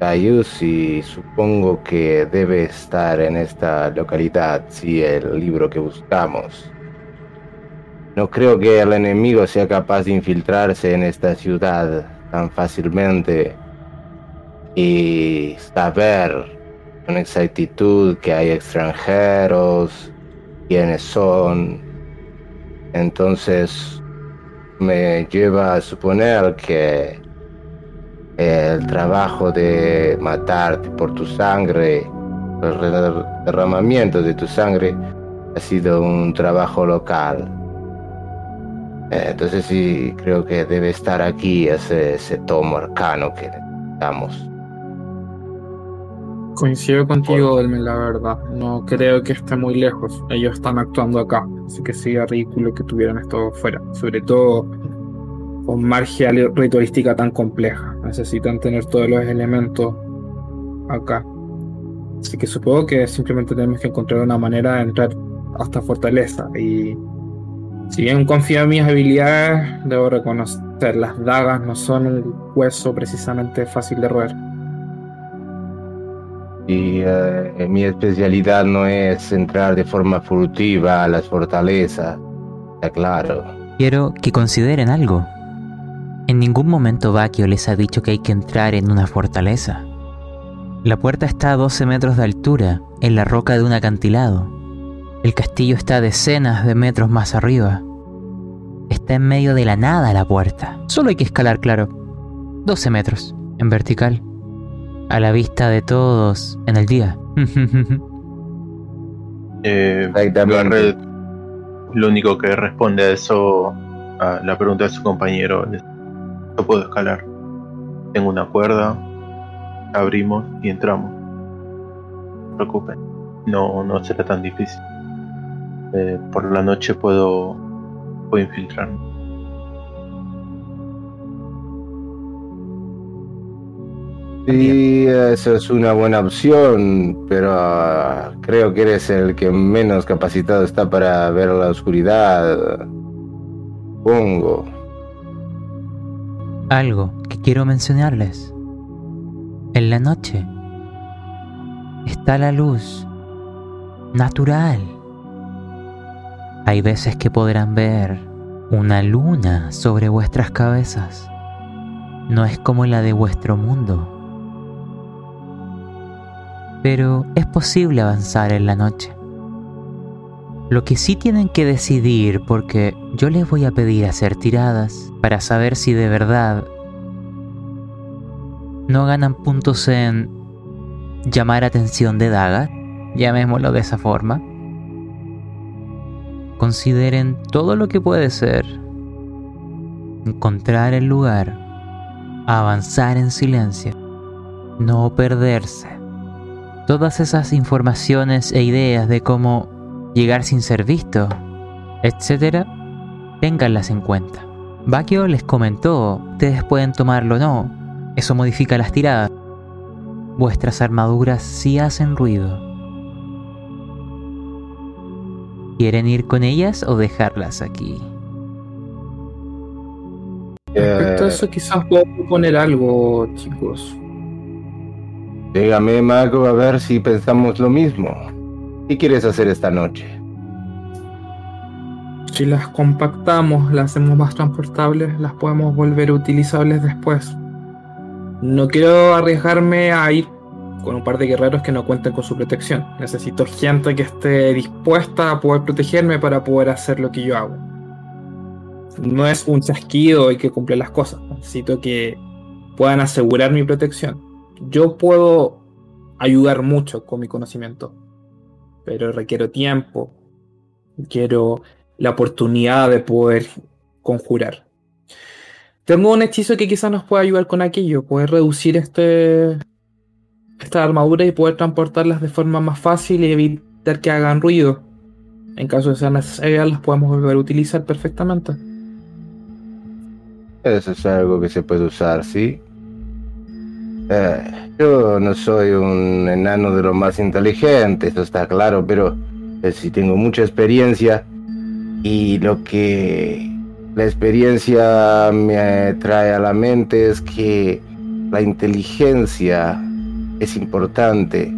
[SPEAKER 3] Cayus, y supongo que debe estar en esta localidad, sí, el libro que buscamos. No creo que el enemigo sea capaz de infiltrarse en esta ciudad tan fácilmente y saber con exactitud que hay extranjeros, quiénes son. Entonces me lleva a suponer que el trabajo de matarte por tu sangre, el derramamiento de tu sangre, ha sido un trabajo local. Entonces sí, creo que debe estar aquí ese, ese tomo arcano que necesitamos.
[SPEAKER 2] Coincido contigo, Elmen, la verdad. No creo que esté muy lejos. Ellos están actuando acá. Así que sería ridículo que tuvieran esto fuera. Sobre todo con magia ritualística tan compleja. Necesitan tener todos los elementos acá. Así que supongo que simplemente tenemos que encontrar una manera de entrar a esta fortaleza. Y si bien confío en mis habilidades, debo reconocer, las dagas no son un hueso precisamente fácil de roer.
[SPEAKER 3] Y eh, mi especialidad no es entrar de forma furtiva a las fortalezas, está claro.
[SPEAKER 1] Quiero que consideren algo. En ningún momento Bakio les ha dicho que hay que entrar en una fortaleza. La puerta está a 12 metros de altura, en la roca de un acantilado. El castillo está a decenas de metros más arriba. Está en medio de la nada la puerta. Solo hay que escalar, claro. 12 metros, en vertical. A la vista de todos, en el día.
[SPEAKER 4] Eh. Garrett, lo único que responde a eso, a la pregunta de su compañero, es: Yo puedo escalar. Tengo una cuerda, abrimos y entramos. No se preocupen, no, no será tan difícil. Eh, por la noche puedo, puedo infiltrarme.
[SPEAKER 3] Sí, eso es una buena opción, pero ah, creo que eres el que menos capacitado está para ver la oscuridad. Pongo.
[SPEAKER 1] Algo que quiero mencionarles. En la noche está la luz natural. Hay veces que podrán ver una luna sobre vuestras cabezas. No es como la de vuestro mundo. Pero es posible avanzar en la noche. Lo que sí tienen que decidir, porque yo les voy a pedir hacer tiradas para saber si de verdad no ganan puntos en llamar atención de Daga, llamémoslo de esa forma. Consideren todo lo que puede ser, encontrar el lugar, avanzar en silencio, no perderse. Todas esas informaciones e ideas de cómo llegar sin ser visto, etcétera, ténganlas en cuenta. Bakio les comentó, ustedes pueden tomarlo o no, eso modifica las tiradas. Vuestras armaduras sí hacen ruido. ¿Quieren ir con ellas o dejarlas aquí?
[SPEAKER 2] Respecto a eso, quizás puedo proponer algo, chicos.
[SPEAKER 3] Dígame, Mago, a ver si pensamos lo mismo. ¿Qué quieres hacer esta noche?
[SPEAKER 2] Si las compactamos, las hacemos más transportables, las podemos volver utilizables después. No quiero arriesgarme a ir con un par de guerreros que no cuenten con su protección. Necesito gente que esté dispuesta a poder protegerme para poder hacer lo que yo hago. No es un chasquido y que cumple las cosas. Necesito que puedan asegurar mi protección. Yo puedo ayudar mucho con mi conocimiento, pero requiero tiempo. Quiero la oportunidad de poder conjurar. Tengo un hechizo que quizás nos pueda ayudar con aquello, poder reducir este esta armadura y poder transportarlas de forma más fácil y evitar que hagan ruido. En caso de ser necesario, las podemos volver a utilizar perfectamente.
[SPEAKER 3] Eso es algo que se puede usar, ¿sí? Eh, yo no soy un enano de lo más inteligente, eso está claro, pero eh, sí tengo mucha experiencia y lo que la experiencia me trae a la mente es que la inteligencia es importante.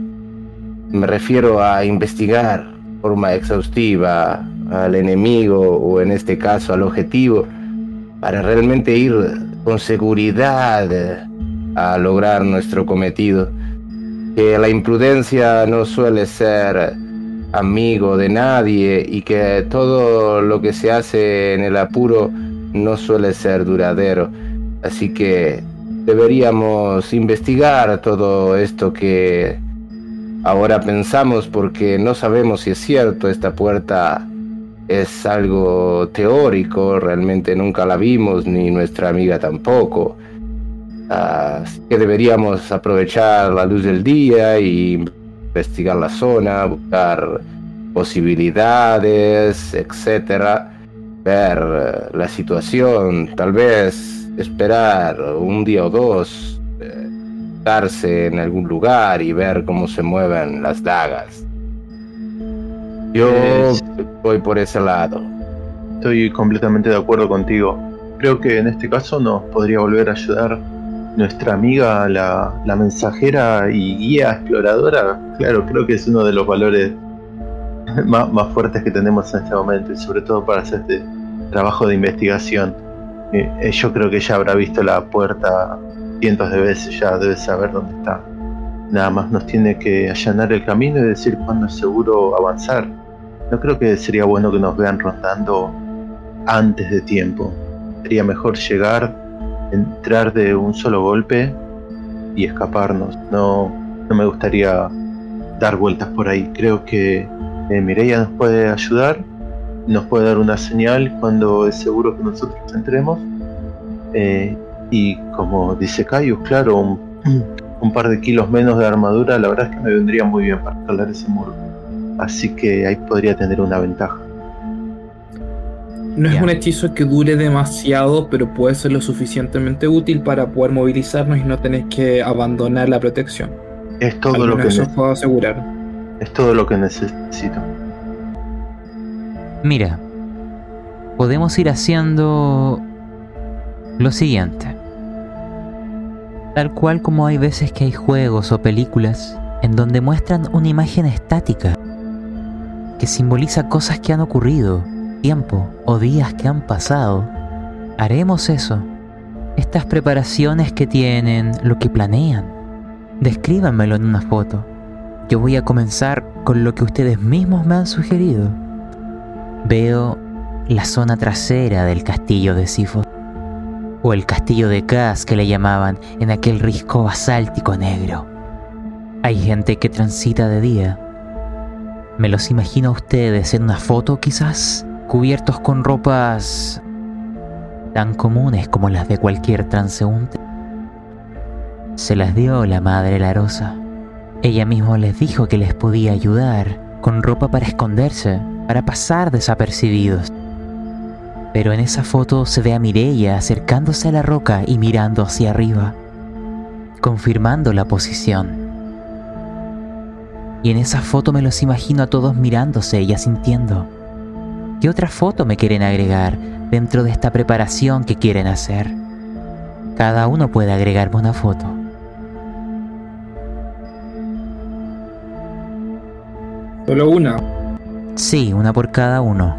[SPEAKER 3] Me refiero a investigar de forma exhaustiva al enemigo o en este caso al objetivo para realmente ir con seguridad a lograr nuestro cometido. Que la imprudencia no suele ser amigo de nadie y que todo lo que se hace en el apuro no suele ser duradero. Así que deberíamos investigar todo esto que ahora pensamos porque no sabemos si es cierto, esta puerta es algo teórico, realmente nunca la vimos, ni nuestra amiga tampoco. Así que deberíamos aprovechar la luz del día y investigar la zona, buscar posibilidades, etcétera, ver la situación, tal vez esperar un día o dos, eh, darse en algún lugar y ver cómo se mueven las dagas. Yo voy por ese lado.
[SPEAKER 4] Estoy completamente de acuerdo contigo. Creo que en este caso nos podría volver a ayudar nuestra amiga, la, mensajera y guía exploradora. Claro, creo que es uno de los valores más, fuertes que tenemos en este momento y sobre todo para hacer este trabajo de investigación eh, eh, yo creo que ella habrá visto la puerta cientos de veces, ya debe saber dónde está. Nada más nos tiene que allanar el camino y decir cuándo es seguro avanzar. No creo que sería bueno que nos vean rondando antes de tiempo. Sería mejor llegar, entrar de un solo golpe y escaparnos. No, no me gustaría dar vueltas por ahí. Creo que eh, Mireia nos puede ayudar nos puede dar una señal cuando es seguro que nosotros entremos. Eh, y como dice Caius, claro, un, par de kilos menos de armadura, la verdad es que me vendría muy bien para escalar ese muro. Así que ahí podría tener una ventaja.
[SPEAKER 2] No es un hechizo que dure demasiado, pero puede ser lo suficientemente útil para poder movilizarnos y no tener que abandonar la protección.
[SPEAKER 4] Es todo lo que
[SPEAKER 2] eso puedo asegurar.
[SPEAKER 4] Es todo lo que necesito.
[SPEAKER 1] Mira, podemos ir haciendo lo siguiente. Tal cual como hay veces que hay juegos o películas en donde muestran una imagen estática que simboliza cosas que han ocurrido, tiempo o días que han pasado, haremos eso. Estas preparaciones que tienen, lo que planean, descríbanmelo en una foto. Yo voy a comenzar con lo que ustedes mismos me han sugerido. Veo la zona trasera del castillo de Sifo, o el castillo de Kaz que le llamaban en aquel risco basáltico negro. Hay gente que transita de día. Me los imagino a ustedes en una foto quizás, cubiertos con ropas tan comunes como las de cualquier transeúnte. Se las dio la madre Larosa. Ella misma les dijo que les podía ayudar con ropa para esconderse para pasar desapercibidos. Pero en esa foto se ve a Mireia acercándose a la roca y mirando hacia arriba, confirmando la posición. Y en esa foto me los imagino a todos mirándose y asintiendo. ¿Qué otra foto me quieren agregar dentro de esta preparación que quieren hacer? Cada uno puede agregarme una foto.
[SPEAKER 2] Solo una.
[SPEAKER 1] Sí, una por cada uno.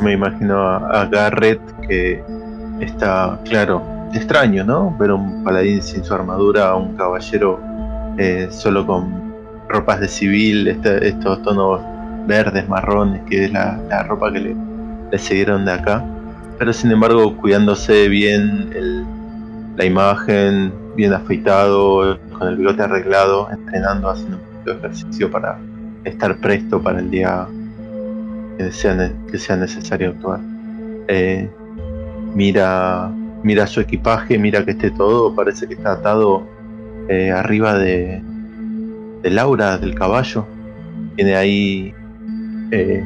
[SPEAKER 4] Me imagino a, Garrett que está, claro, extraño, ¿no? Ver un paladín sin su armadura, un caballero eh, solo con ropas de civil, este, estos tonos verdes, marrones, que es la, ropa que le, le, siguieron de acá. Pero sin embargo, cuidándose bien la imagen, bien afeitado, con el bigote arreglado, entrenando, haciendo un poquito de ejercicio para estar presto para el día que sea, que sea necesario actuar. Eh, mira, mira su equipaje, mira que esté todo, parece que está atado eh, arriba de, de Laura, del caballo. Tiene ahí eh,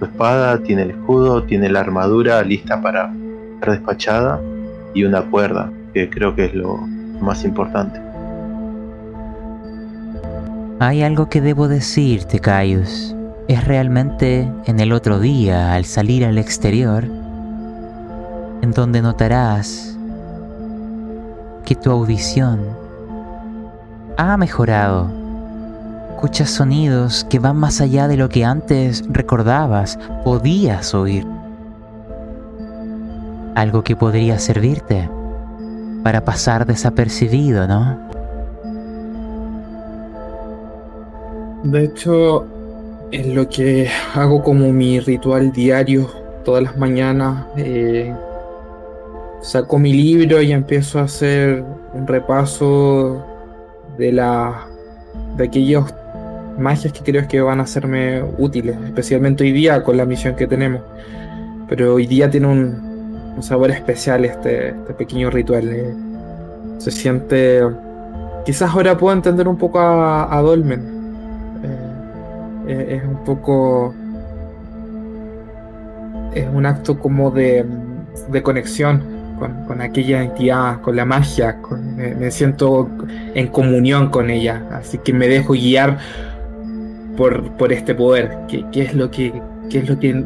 [SPEAKER 4] su espada, tiene el escudo, tiene la armadura lista para ser despachada y una cuerda, que creo que es lo más importante.
[SPEAKER 1] Hay algo que debo decirte, Caius. Es realmente en el otro día, al salir al exterior, en donde notarás que tu audición ha mejorado. Escuchas sonidos que van más allá de lo que antes recordabas, podías oír. Algo que podría servirte para pasar desapercibido, ¿no?
[SPEAKER 2] De hecho, es lo que hago como mi ritual diario todas las mañanas. Eh, saco mi libro y empiezo a hacer un repaso de la de aquellas magias que creo que van a serme útiles, especialmente hoy día con la misión que tenemos. Pero hoy día tiene un, sabor especial este, este pequeño ritual. Eh. Se siente. Quizás ahora puedo entender un poco a Dolmen es un poco... Es un acto como de, de conexión con, aquella entidad, con la magia, me, siento en comunión con ella, así que me dejo guiar por, por este poder, que, es lo que, es lo que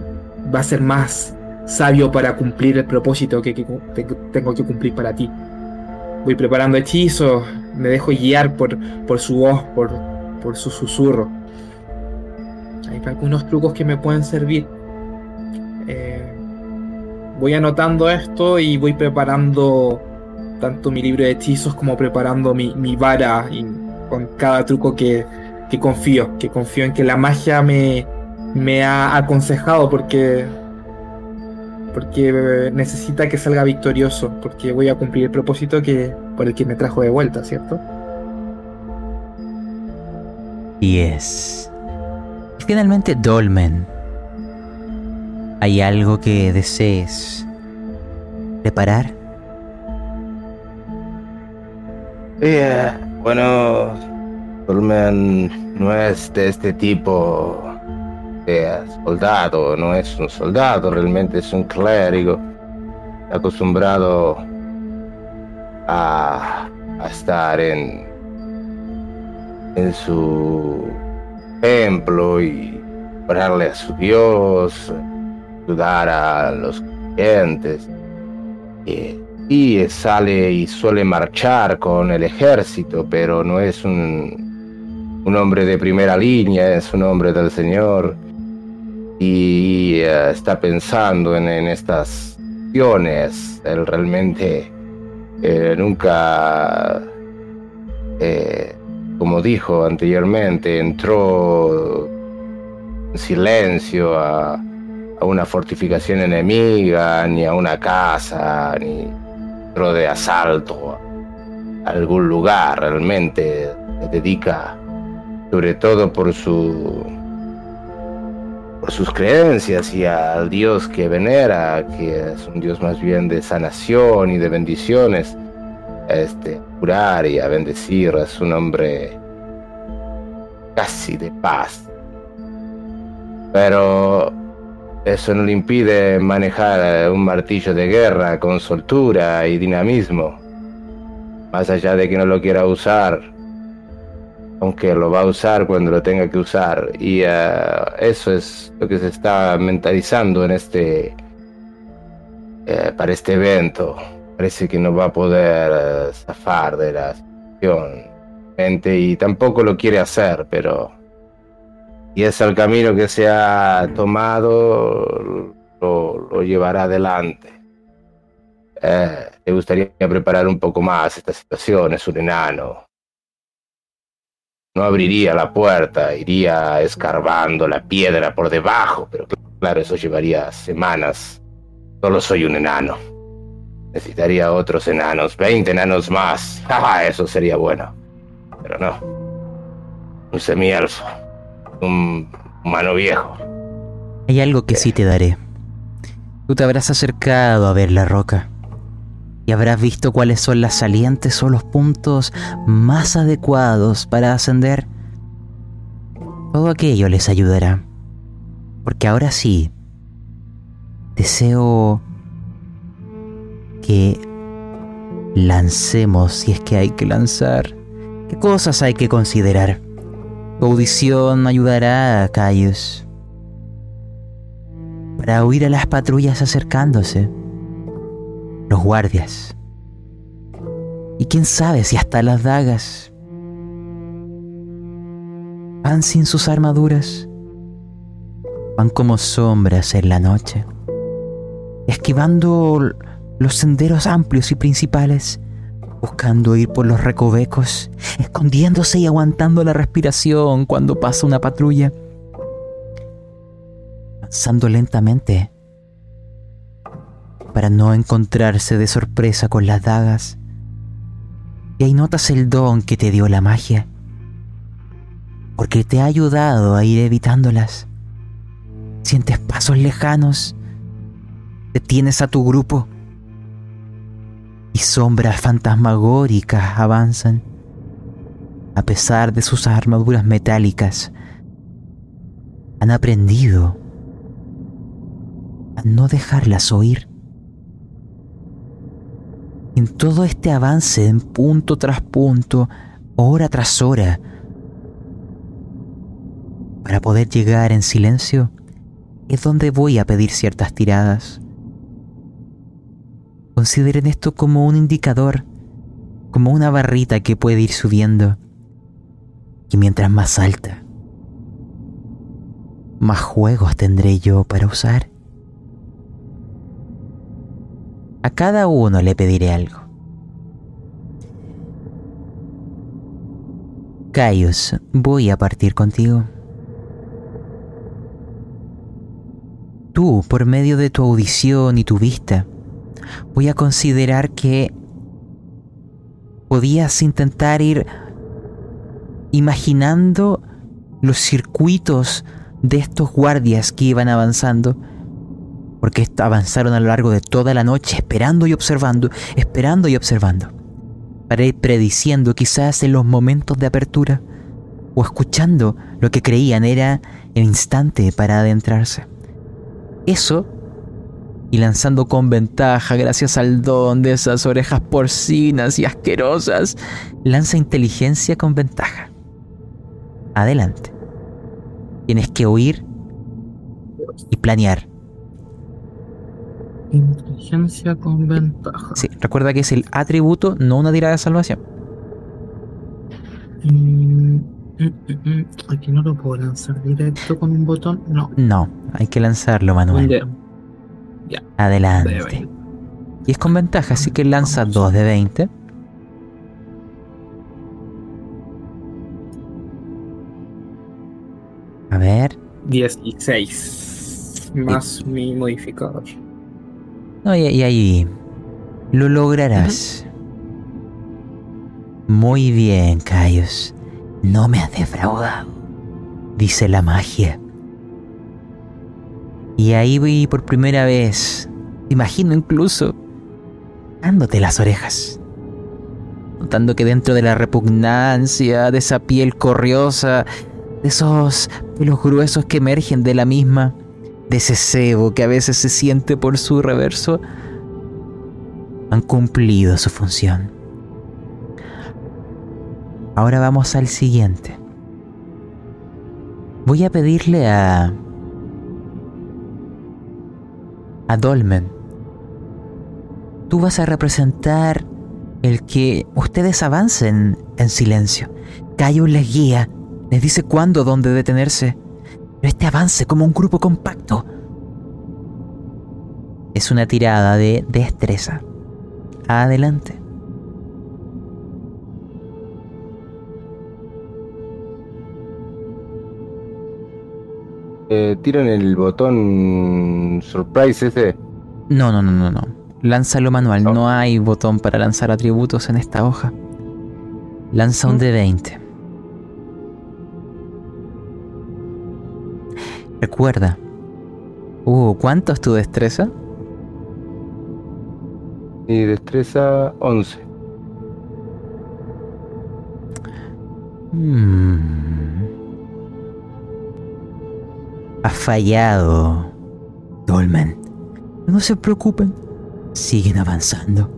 [SPEAKER 2] va a ser más sabio para cumplir el propósito que, tengo que cumplir para ti. Voy preparando hechizos, me dejo guiar por, por su voz, por, por su susurro hay algunos trucos que me pueden servir. Voy anotando esto y voy preparando tanto mi libro de hechizos como preparando mi, vara y con cada truco que, confío, que confío en que la magia me, me ha aconsejado porque porque necesita que salga victorioso, porque voy a cumplir el propósito que por el que me trajo de vuelta, ¿cierto?
[SPEAKER 1] Y es finalmente, Dolmen, ¿hay algo que desees preparar?
[SPEAKER 3] Eh, bueno, Dolmen no es de este tipo de soldado, no es un soldado, realmente es un clérigo acostumbrado a, a estar en, en su templo y orarle a su Dios, ayudar a los clientes. y sale y suele marchar con el ejército, pero no es un, un hombre de primera línea, es un hombre del Señor. Y eh, está pensando en, estas acciones. Él realmente eh, nunca eh, como dijo anteriormente, entró en silencio a, una fortificación enemiga, ni a una casa, ni de asalto a algún lugar. Realmente se dedica, sobre todo por su por sus creencias y al Dios que venera, que es un Dios más bien de sanación y de bendiciones este, curar y a bendecir a su nombre casi de paz. Pero eso no le impide manejar un martillo de guerra con soltura y dinamismo. Más allá de que no lo quiera usar, aunque lo va a usar cuando lo tenga que usar. Y eh, eso es lo que se está mentalizando en este, eh, para este evento parece que no va a poder eh, zafar de la situación. Y tampoco lo quiere hacer, pero y es el camino que se ha tomado, lo, llevará adelante. Eh, te gustaría preparar un poco más esta situación, es un enano. No abriría la puerta, iría escarbando la piedra por debajo, pero claro, eso llevaría semanas. Solo soy un enano. Necesitaría otros enanos, 20 enanos más. Ah, eso sería bueno. Pero no. Un semielfo. Un humano viejo.
[SPEAKER 1] Hay algo que sí te daré. Tú te habrás acercado a ver la roca y habrás visto cuáles son las salientes o los puntos más adecuados para ascender. Todo aquello les ayudará. Porque ahora sí, deseo que lancemos si es que hay que lanzar. ¿Qué cosas hay que considerar? Audición ayudará a Caius para oír a las patrullas acercándose, los guardias, y quién sabe si hasta las dagas. Van sin sus armaduras, van como sombras en la noche, esquivando los senderos amplios y principales, buscando ir por los recovecos, escondiéndose y aguantando la respiración cuando pasa una patrulla avanzando lentamente para no encontrarse de sorpresa con las dagas. Y ahí notas el don que te dio la magia, porque te ha ayudado a ir evitándolas. Sientes pasos lejanos, detienes a tu grupo y sombras fantasmagóricas avanzan. A pesar de sus armaduras metálicas, han aprendido no dejarlas oír. En todo este avance en punto tras punto, hora tras hora, para poder llegar en silencio, es donde voy a pedir ciertas tiradas. Consideren esto como un indicador, como una barrita que puede ir subiendo. Y mientras más alta, más juegos tendré yo para usar. A cada uno le pediré algo. Caius, voy a partir contigo. Tú, por medio de tu audición y tu vista, voy a considerar que podías intentar ir imaginando los circuitos de estos guardias que iban avanzando porque avanzaron a lo largo de toda la noche esperando y observando, esperando y observando, para ir prediciendo quizás en los momentos de apertura o escuchando lo que creían era el instante para adentrarse. Eso, y lanzando con ventaja gracias al don de esas orejas porcinas y asquerosas, lanza inteligencia con ventaja. Adelante. Tienes que oír y planear
[SPEAKER 2] Inteligencia con ventaja.
[SPEAKER 1] Sí, recuerda que es el atributo, no una tirada de salvación.
[SPEAKER 2] Mm, mm, mm, Aquí no lo puedo lanzar directo con un botón. No.
[SPEAKER 1] No, hay que lanzarlo,
[SPEAKER 2] Un
[SPEAKER 1] Adelante.
[SPEAKER 2] 20.
[SPEAKER 1] Y es con ventaja, así que lanza 2 de 20. A ver.
[SPEAKER 2] 16. Más mi modificador.
[SPEAKER 1] No, y, y ahí lo lograrás. Muy bien, Caius. No me has defraudado, dice la magia. Y ahí vi por primera vez, imagino incluso, dándote las orejas. Notando que dentro de la repugnancia, de esa piel corriosa, de esos pelos gruesos que emergen de la misma, de ese cebo que a veces se siente por su reverso, han cumplido su función. Ahora vamos al siguiente. Voy a pedirle a... a Dolmen. Tú vas a representar el que ustedes avancen en silencio. Cayo les guía, les dice cuándo, dónde detenerse. Pero este avance como un grupo compacto. Es una tirada de destreza. Adelante.
[SPEAKER 3] Eh, tiran el botón surprise ese.
[SPEAKER 1] No, no, no, no, no. Lánzalo manual.
[SPEAKER 3] No.
[SPEAKER 1] No hay botón para lanzar atributos en esta hoja. Lanza un de 20. Recuerda. Uh, ¿cuánto es tu destreza?
[SPEAKER 3] Y destreza 11.
[SPEAKER 1] Hmm. Ha fallado, Dolmen. No se preocupen. Siguen avanzando.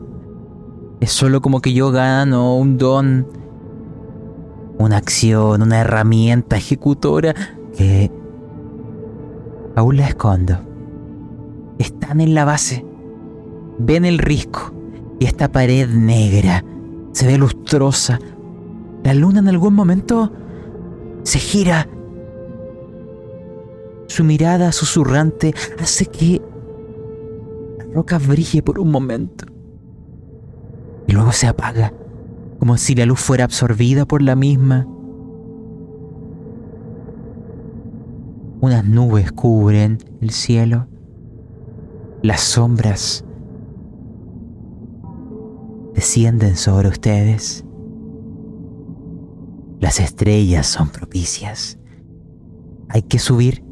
[SPEAKER 1] Es solo como que yo gano un don, una acción, una herramienta ejecutora que aún la escondo. Están en la base. Ven el risco y esta pared negra se ve lustrosa. La luna en algún momento se gira. Su mirada susurrante hace que la roca brille por un momento. Y luego se apaga, como si la luz fuera absorbida por la misma. Unas nubes cubren el cielo. Las sombras descienden sobre ustedes. Las estrellas son propicias. Hay que subir.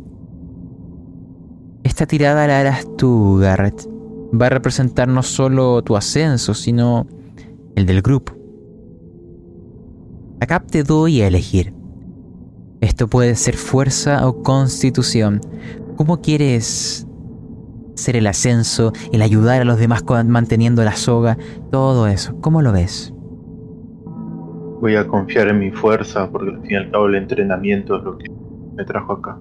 [SPEAKER 1] Esta tirada la harás tú, Garrett. Va a representar no solo tu ascenso, sino el del grupo. Acá te doy a elegir. Esto puede ser fuerza o constitución. ¿Cómo quieres ser el ascenso, el ayudar a los demás manteniendo la soga? Todo eso. ¿Cómo lo ves?
[SPEAKER 4] Voy a confiar en mi fuerza porque al fin y al cabo el entrenamiento es lo que me trajo acá.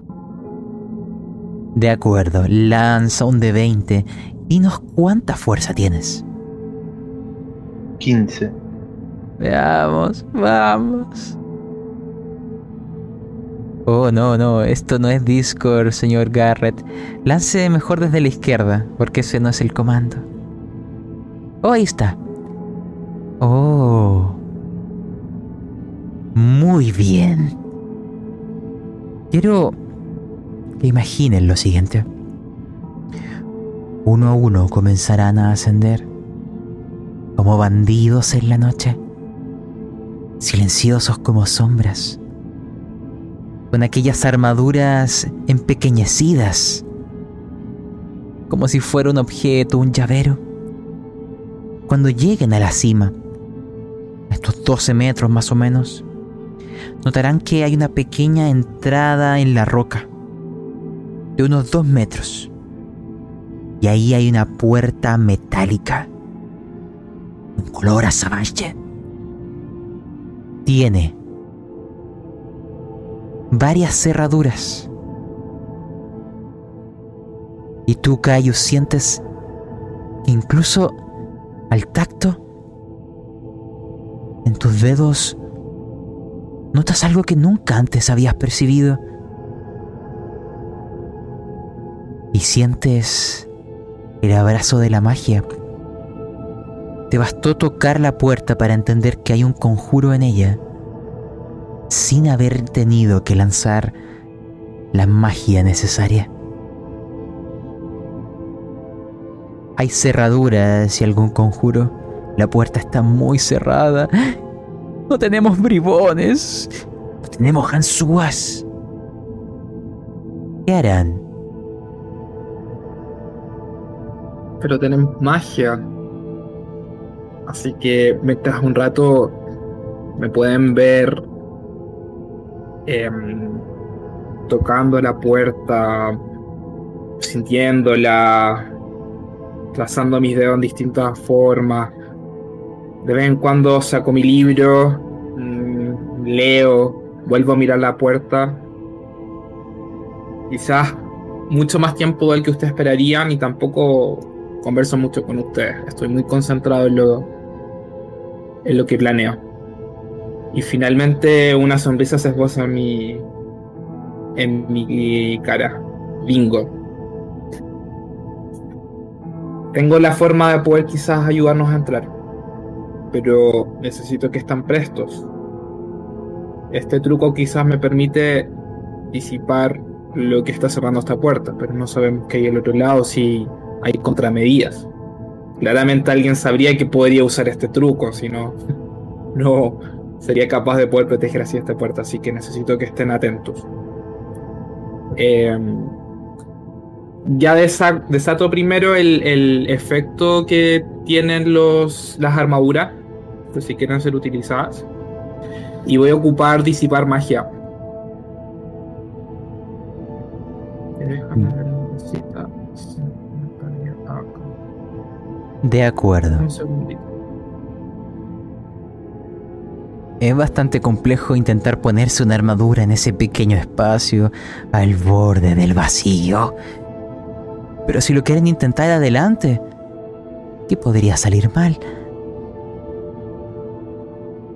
[SPEAKER 1] De acuerdo, lanza un de 20. Dinos cuánta fuerza tienes.
[SPEAKER 4] 15.
[SPEAKER 1] Veamos, vamos. Oh, no, no, esto no es Discord, señor Garrett. Lance mejor desde la izquierda, porque ese no es el comando. Oh, ahí está. Oh. Muy bien. Quiero imaginen lo siguiente. Uno a uno comenzarán a ascender como bandidos en la noche, silenciosos como sombras, con aquellas armaduras empequeñecidas, como si fuera un objeto, un llavero. Cuando lleguen a la cima, a estos 12 metros más o menos, notarán que hay una pequeña entrada en la roca, de unos 2 metros, y ahí hay una puerta metálica un color azabache. Tiene varias cerraduras. Y tú, Cayo, sientes que incluso al tacto, en tus dedos, notas algo que nunca antes habías percibido. Y sientes el abrazo de la magia. Te bastó tocar la puerta para entender que hay un conjuro en ella, sin haber tenido que lanzar la magia necesaria. Hay cerraduras y algún conjuro. La puerta está muy cerrada. No tenemos bribones. No tenemos ganzúas. ¿Qué harán?
[SPEAKER 2] Pero tenemos magia. Así que mientras un rato me pueden ver em, tocando la puerta, sintiéndola, trazando mis dedos en distintas formas. De vez en cuando saco mi libro, mm, leo, vuelvo a mirar la puerta. Quizás mucho más tiempo del que ustedes esperarían y tampoco converso mucho con ustedes. Estoy muy concentrado en lo, en lo que planeo. Y finalmente una sonrisa se esboza en mi, en mi cara. Bingo. tengo la forma de poder quizás ayudarnos a entrar, pero necesito que estén prestos. Este truco quizás me permite disipar lo que está cerrando esta puerta, pero no sabemos qué hay al otro lado si hay contramedidas. Claramente alguien sabría que podría usar este truco, si no, no sería capaz de poder proteger así esta puerta, así que necesito que estén atentos. Em, ya desato primero el, efecto que tienen los, las armaduras, pues si quieren ser utilizadas, y voy a ocupar disipar magia.
[SPEAKER 1] De acuerdo. Es bastante complejo intentar ponerse una armadura en ese pequeño espacio al borde del vacío. Pero si lo quieren intentar adelante, ¿qué podría salir mal?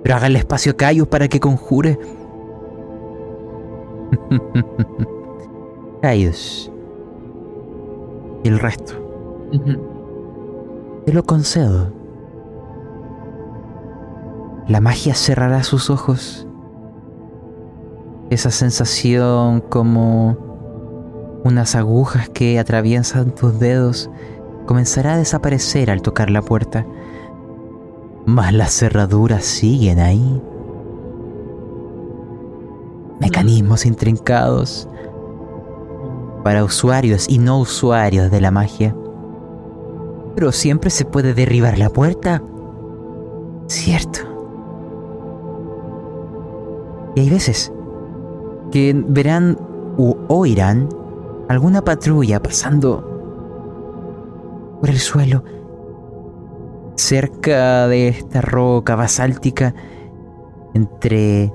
[SPEAKER 1] Pero háganle espacio a Cayus para que conjure. Cayus. Y el resto. Te lo concedo. La magia cerrará sus ojos. Esa sensación como unas agujas que atraviesan tus dedos comenzará a desaparecer al tocar la puerta. Mas las cerraduras siguen ahí. Mecanismos intrincados para usuarios y no usuarios de la magia. Pero siempre se puede derribar la puerta. Cierto. Y hay veces que verán u oirán alguna patrulla pasando por el suelo cerca de esta roca basáltica entre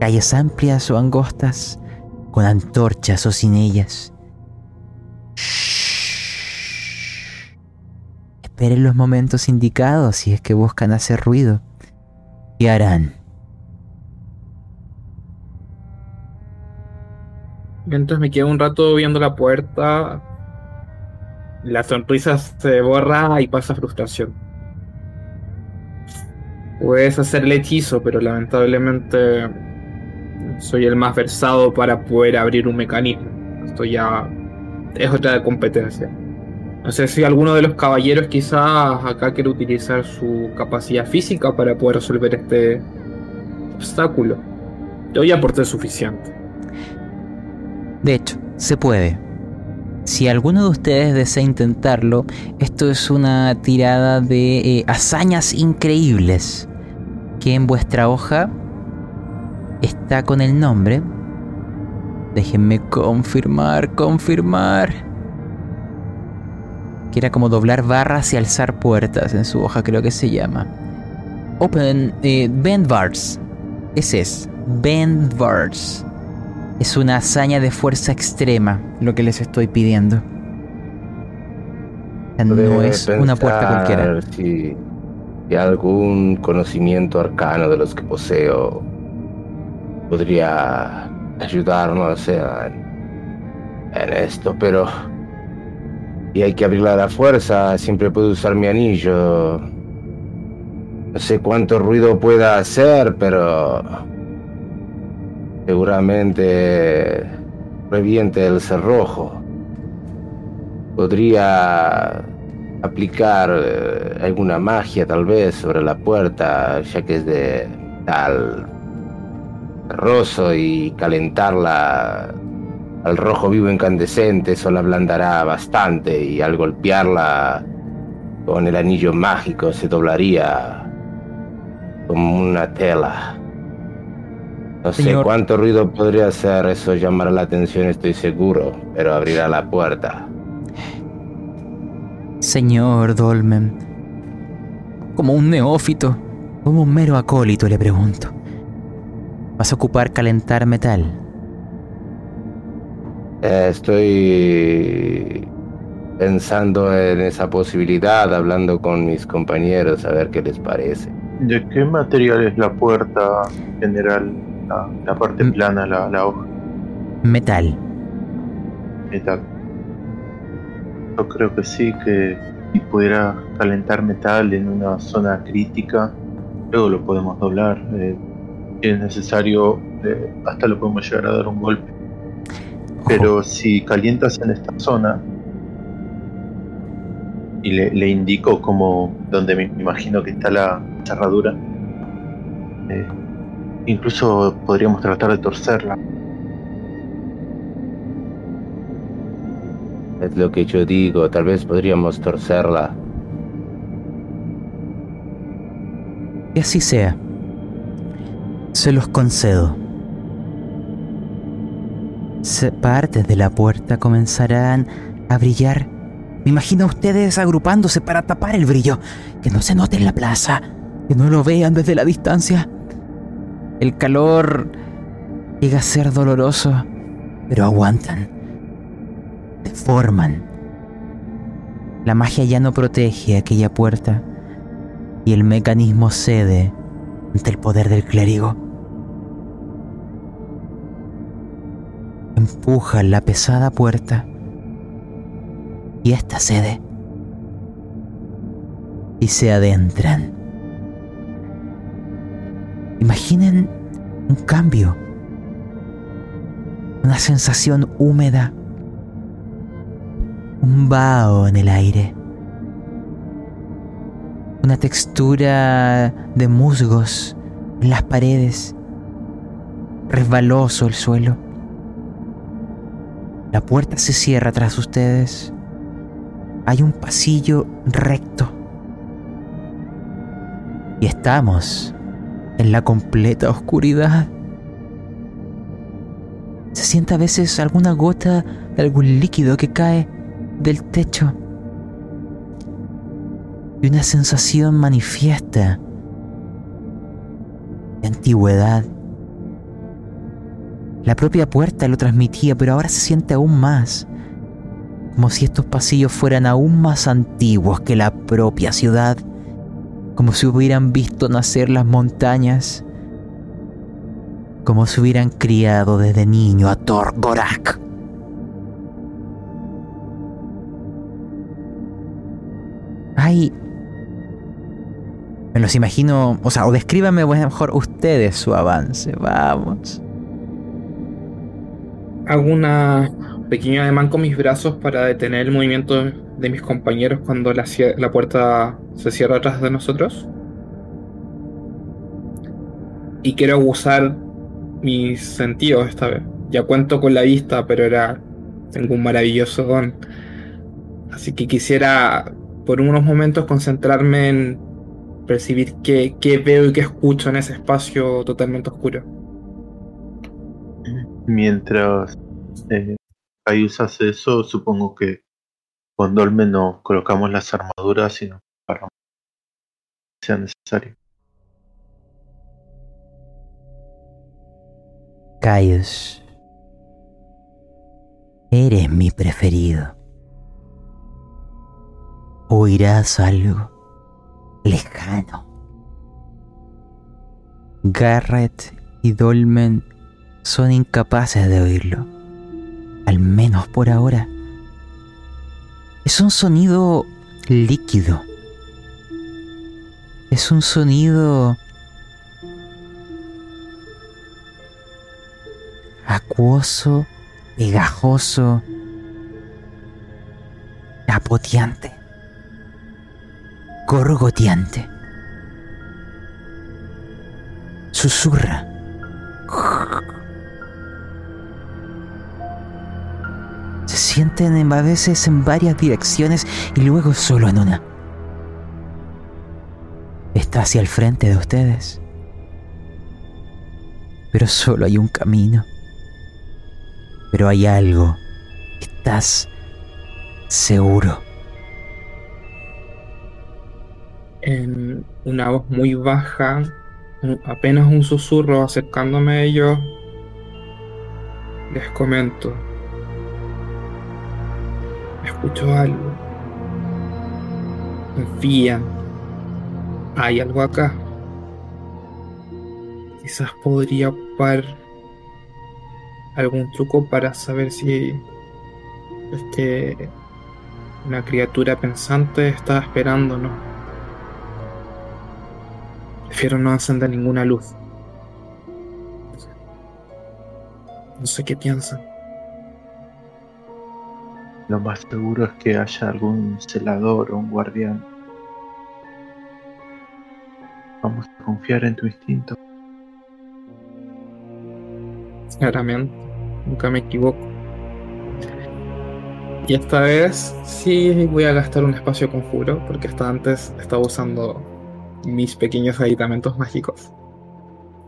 [SPEAKER 1] calles amplias o angostas con antorchas o sin ellas. Esperen los momentos indicados si es que buscan hacer ruido. ¿Qué harán?
[SPEAKER 2] Mientras me quedo un rato viendo la puerta, la sonrisa se borra y pasa frustración. Puedes hacer el hechizo, pero lamentablemente soy el más versado para poder abrir un mecanismo. Esto ya es otra competencia. No sé si alguno de los caballeros quizás acá quiere utilizar su capacidad física para poder resolver este obstáculo. Yo ya aporté suficiente.
[SPEAKER 1] De hecho, se puede. Si alguno de ustedes desea intentarlo, esto es una tirada de eh, hazañas increíbles que en vuestra hoja está con el nombre. Déjenme confirmar, confirmar que era como doblar barras y alzar puertas en su hoja, creo que se llama. Open eh, Bend Bars. Ese es. Bend Bars. Es una hazaña de fuerza extrema lo que les estoy pidiendo. No es una puerta cualquiera.
[SPEAKER 3] Si, si algún conocimiento arcano de los que poseo podría ayudarnos en, en esto, pero y hay que abrirla a la fuerza, siempre puedo usar mi anillo. No sé cuánto ruido pueda hacer, pero seguramente reviente el cerrojo. Podría aplicar eh, alguna magia tal vez sobre la puerta, ya que es de tal roso y calentarla al rojo vivo incandescente, eso la ablandará bastante y al golpearla con el anillo mágico se doblaría como una tela. No sé cuánto ruido podría hacer, eso llamará la atención, estoy seguro, pero abrirá la puerta.
[SPEAKER 1] Señor Dolmen, como un neófito, como un mero acólito, le pregunto. ¿Vas a ocupar calentar metal?
[SPEAKER 3] Eh, estoy pensando en esa posibilidad, hablando con mis compañeros a ver qué les parece.
[SPEAKER 4] ¿De qué material es la puerta general, la, parte mm. plana, la, hoja?
[SPEAKER 1] Metal.
[SPEAKER 4] Metal. Yo creo que sí, que si pudiera calentar metal en una zona crítica, luego lo podemos doblar. Eh, si es necesario, eh, hasta lo podemos llegar a dar un golpe. Pero si calientas en esta zona, y le, indico como donde me imagino que está la cerradura, eh, incluso podríamos tratar de torcerla.
[SPEAKER 3] Es lo que yo digo, tal vez podríamos torcerla.
[SPEAKER 1] Que así sea. Se los concedo. Partes de la puerta comenzarán a brillar. Me imagino a ustedes agrupándose para tapar el brillo. Que no se note en la plaza. Que no lo vean desde la distancia. El calor llega a ser doloroso, pero aguantan forman. La magia ya no protege aquella puerta y el mecanismo cede ante el poder del clérigo. Empujan la pesada puerta y esta cede y se adentran. Imaginen un cambio, una sensación húmeda un vaho en el aire, una textura de musgos en las paredes, resbaloso el suelo. La puerta se cierra tras ustedes. Hay un pasillo recto. Y estamos en la completa oscuridad. Se siente a veces alguna gota de algún líquido que cae del techo y una sensación manifiesta de antigüedad. La propia puerta lo transmitía, pero ahora se siente aún más, como si estos pasillos fueran aún más antiguos que la propia ciudad, como si hubieran visto nacer las montañas, como si hubieran criado desde niño a Thor Gorak. Ay. Me los imagino. O sea, o descríbanme mejor ustedes su avance. Vamos.
[SPEAKER 2] Hago una pequeña ademán con mis brazos para detener el movimiento de mis compañeros cuando la, la puerta se cierra atrás de nosotros. Y quiero usar mis sentidos esta vez. Ya cuento con la vista, pero era. Tengo un maravilloso don. Así que quisiera por unos momentos concentrarme en percibir qué, veo y qué escucho en ese espacio totalmente oscuro.
[SPEAKER 4] Mientras eh, hace eso, supongo que con Dolmen nos colocamos las armaduras y nos paramos sea necesario.
[SPEAKER 1] Caius, eres mi preferido oirás algo lejano. Garrett y Dolmen son incapaces de oírlo, al menos por ahora. Es un sonido líquido. Es un sonido acuoso, pegajoso, apoteante gorgoteante. Susurra. Sienten a veces en varias direcciones y luego solo en una. Está hacia el frente de ustedes. Pero solo hay un camino. Pero hay algo. Estás seguro.
[SPEAKER 2] en una voz muy baja, apenas un susurro acercándome a ellos, les comento. Escucho algo. Confían. Hay algo acá. Quizás podría ocupar algún truco para saber si es que una criatura pensante está esperándonos. Prefiero no encender ninguna luz. No sé qué piensan.
[SPEAKER 4] Lo más seguro es que haya algún celador o un guardián. Vamos a confiar en tu instinto.
[SPEAKER 2] Claramente, nunca me equivoco. Y esta vez sí voy a gastar un espacio conjuro, porque hasta antes estaba usando mis pequeños aditamentos mágicos.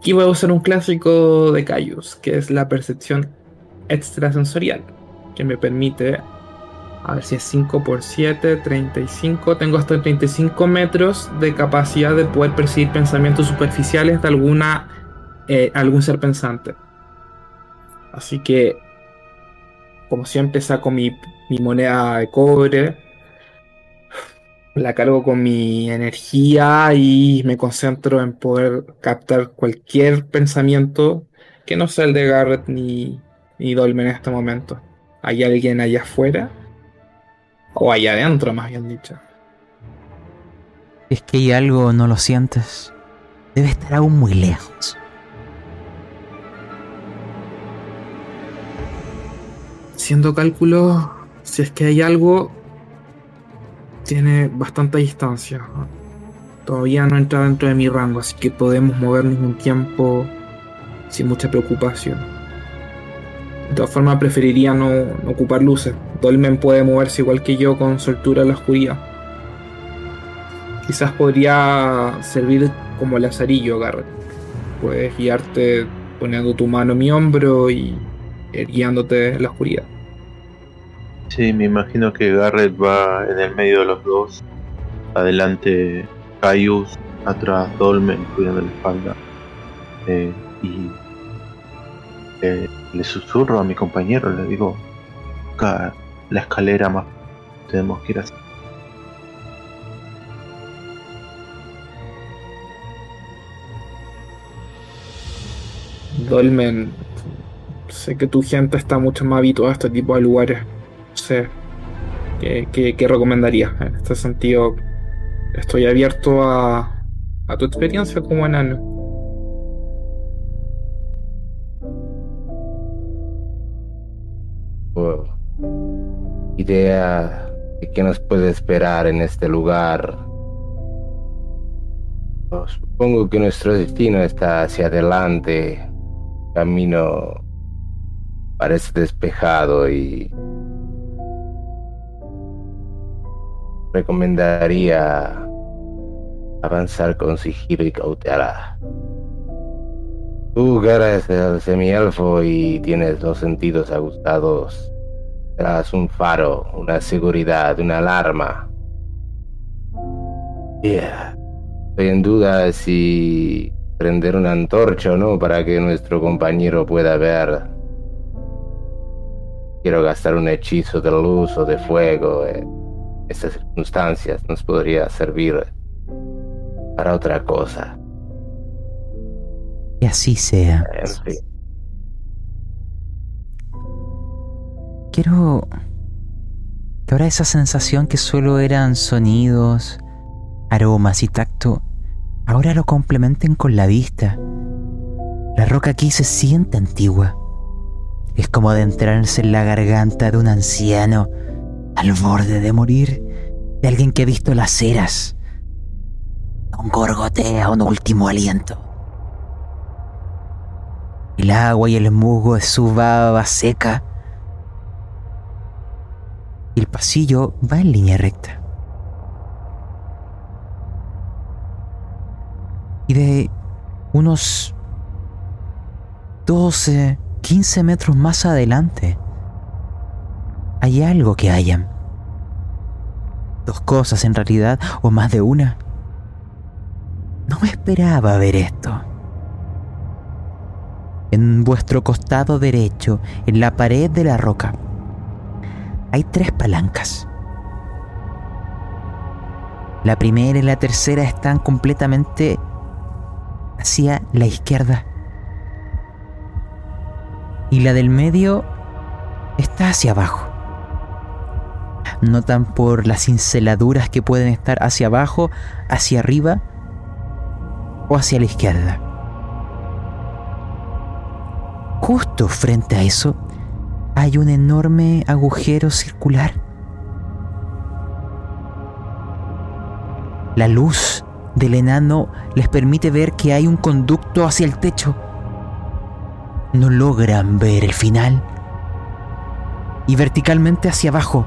[SPEAKER 2] Y voy a usar un clásico de Cayus, que es la percepción extrasensorial, que me permite, a ver si es 5 por 7, 35, tengo hasta 35 metros de capacidad de poder percibir pensamientos superficiales de alguna, eh, algún ser pensante. Así que, como siempre, saco mi, mi moneda de cobre, la cargo con mi energía y me concentro en poder captar cualquier pensamiento que no sea el de Garrett ni, ni Dolmen en este momento. ¿Hay alguien allá afuera? O allá adentro, más bien dicho.
[SPEAKER 1] Es que hay algo, no lo sientes. Debe estar aún muy lejos.
[SPEAKER 2] Haciendo cálculos, si es que hay algo, tiene bastante distancia. Todavía no entra dentro de mi rango, así que podemos movernos un tiempo sin mucha preocupación. De todas formas, preferiría no, ocupar luces. Dolmen puede moverse igual que yo con soltura en la oscuridad. Quizás podría servir como lazarillo, Garrett. Puedes guiarte poniendo tu mano en mi hombro y eh, guiándote en la oscuridad.
[SPEAKER 4] Sí, me imagino que Garrett va en el medio de los dos. Adelante Caius, atrás Dolmen cuidando la espalda. Eh, y eh, le susurro a mi compañero, le digo, "Acá, la escalera más tenemos que ir así.
[SPEAKER 2] Dolmen, sé que tu gente está mucho más habituada a este tipo de lugares. Sé qué, qué- qué recomendarías. En este sentido, estoy abierto a, a tu experiencia como enano.
[SPEAKER 3] Idea de qué nos puede esperar en este lugar. Supongo que nuestro destino está hacia adelante. Camino parece despejado y recomendaría avanzar con sigilo y cautela. Tú, que eres el semielfo y tienes los sentidos aguzados, serás un faro, una seguridad, una alarma. Yeah. Estoy en duda si prender una antorcha o no para que nuestro compañero pueda ver. Quiero gastar un hechizo de luz o de fuego. En estas circunstancias nos podría servir para otra cosa.
[SPEAKER 1] Que así sea.
[SPEAKER 3] En fin.
[SPEAKER 1] Quiero que ahora esa sensación que solo eran sonidos, aromas y tacto, ahora lo complementen con la vista. La roca aquí se siente antigua. Es como adentrarse en la garganta de un anciano al borde de morir, de alguien que ha visto las eras. Un gorgotea un último aliento. El agua y el musgo de su baba seca. El pasillo va en línea recta. Y de unos 12, 15 metros más adelante, hay algo que hayan. Dos cosas en realidad, o más de una. No me esperaba ver esto. En vuestro costado derecho, en la pared de la roca, hay tres palancas. La primera y la tercera están completamente hacia la izquierda. Y la del medio está hacia abajo. notan por las cinceladuras que pueden estar hacia abajo, hacia arriba o hacia la izquierda. Justo frente a eso hay un enorme agujero circular. La luz del enano les permite ver que hay un conducto hacia el techo. No logran ver el final. Y verticalmente hacia abajo,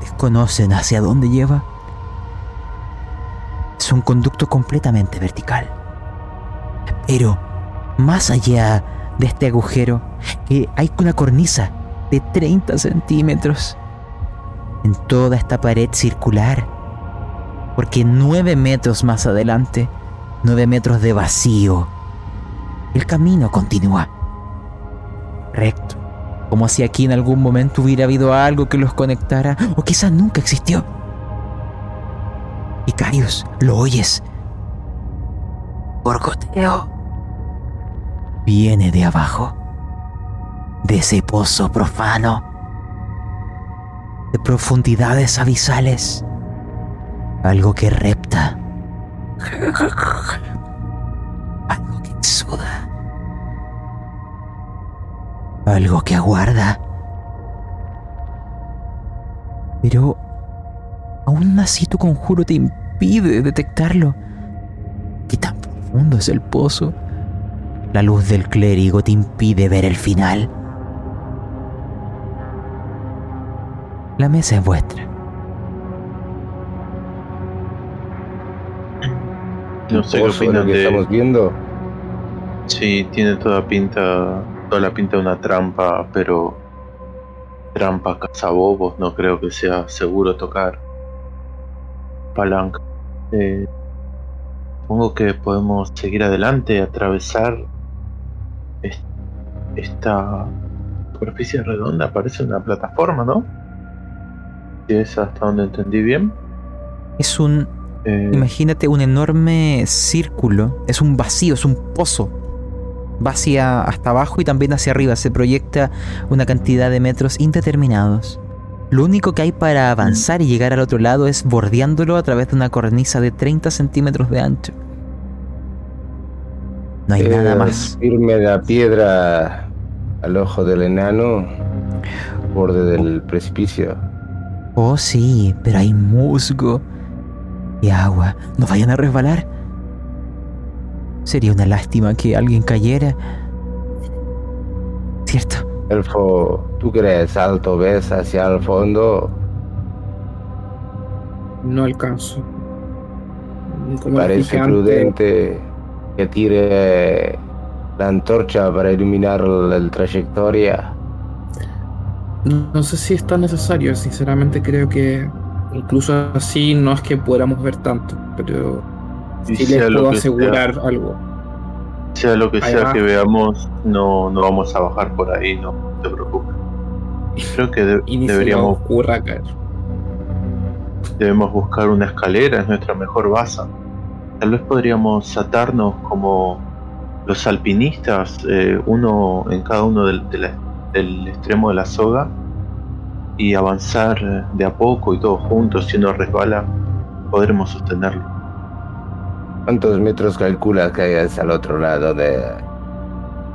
[SPEAKER 1] desconocen hacia dónde lleva. Es un conducto completamente vertical. Pero más allá de este agujero, que hay una cornisa de 30 centímetros en toda esta pared circular porque nueve metros más adelante, nueve metros de vacío, el camino continúa. Recto, como si aquí en algún momento hubiera habido algo que los conectara, o quizás nunca existió. Y Carius, lo oyes. Borgoteo. Viene de abajo, de ese pozo profano, de profundidades abisales algo que repta. Algo que exuda. Algo que aguarda. Pero aún así tu conjuro te impide detectarlo. ¿Qué tan profundo es el pozo? La luz del clérigo te impide ver el final. La mesa es vuestra.
[SPEAKER 4] No sé qué opinan
[SPEAKER 3] que
[SPEAKER 4] de.
[SPEAKER 3] estamos viendo.
[SPEAKER 4] Sí, tiene toda pinta, toda la pinta de una trampa, pero trampa cazabobos, no creo que sea seguro tocar palanca. Eh, supongo que podemos seguir adelante, atravesar es- esta superficie redonda, parece una plataforma, ¿no? Si es hasta donde entendí bien.
[SPEAKER 1] Es un
[SPEAKER 4] Eh,
[SPEAKER 1] Imagínate un enorme círculo, es un vacío, es un pozo. Va hacia hasta abajo y también hacia arriba, se proyecta una cantidad de metros indeterminados. Lo único que hay para avanzar y llegar al otro lado es bordeándolo a través de una cornisa de 30 centímetros de ancho. No hay nada
[SPEAKER 3] Es
[SPEAKER 1] más.
[SPEAKER 3] Firme la piedra al ojo del enano, borde del precipicio.
[SPEAKER 1] Oh sí, pero hay musgo y agua. No vayan a resbalar. Sería una lástima que alguien cayera. ¿Cierto?
[SPEAKER 3] Elfo, ¿tú crees alto ves hacia el fondo?
[SPEAKER 2] No alcanzo. Como
[SPEAKER 3] Parece
[SPEAKER 2] dije antes,
[SPEAKER 3] prudente que tire la antorcha para iluminar la, la trayectoria.
[SPEAKER 2] No, no sé si es tan necesario, sinceramente creo que incluso así no es que podamos ver tanto, pero sí les puedo
[SPEAKER 4] sea.
[SPEAKER 2] asegurar algo.
[SPEAKER 4] Sea lo que sea que veamos, no, no vamos a bajar por ahí, no te preocupes. Creo que de-
[SPEAKER 2] Y ni se nos
[SPEAKER 4] deberíamos
[SPEAKER 2] ocurra caer.
[SPEAKER 4] debemos buscar una escalera, es nuestra mejor base. Tal vez podríamos atarnos como los alpinistas, eh, uno en cada uno del, de la- del extremo de la soga, y avanzar de a poco y todos juntos. Si uno resbala, podremos sostenerlo.
[SPEAKER 3] ¿Cuántos metros calculas que hay el otro lado de,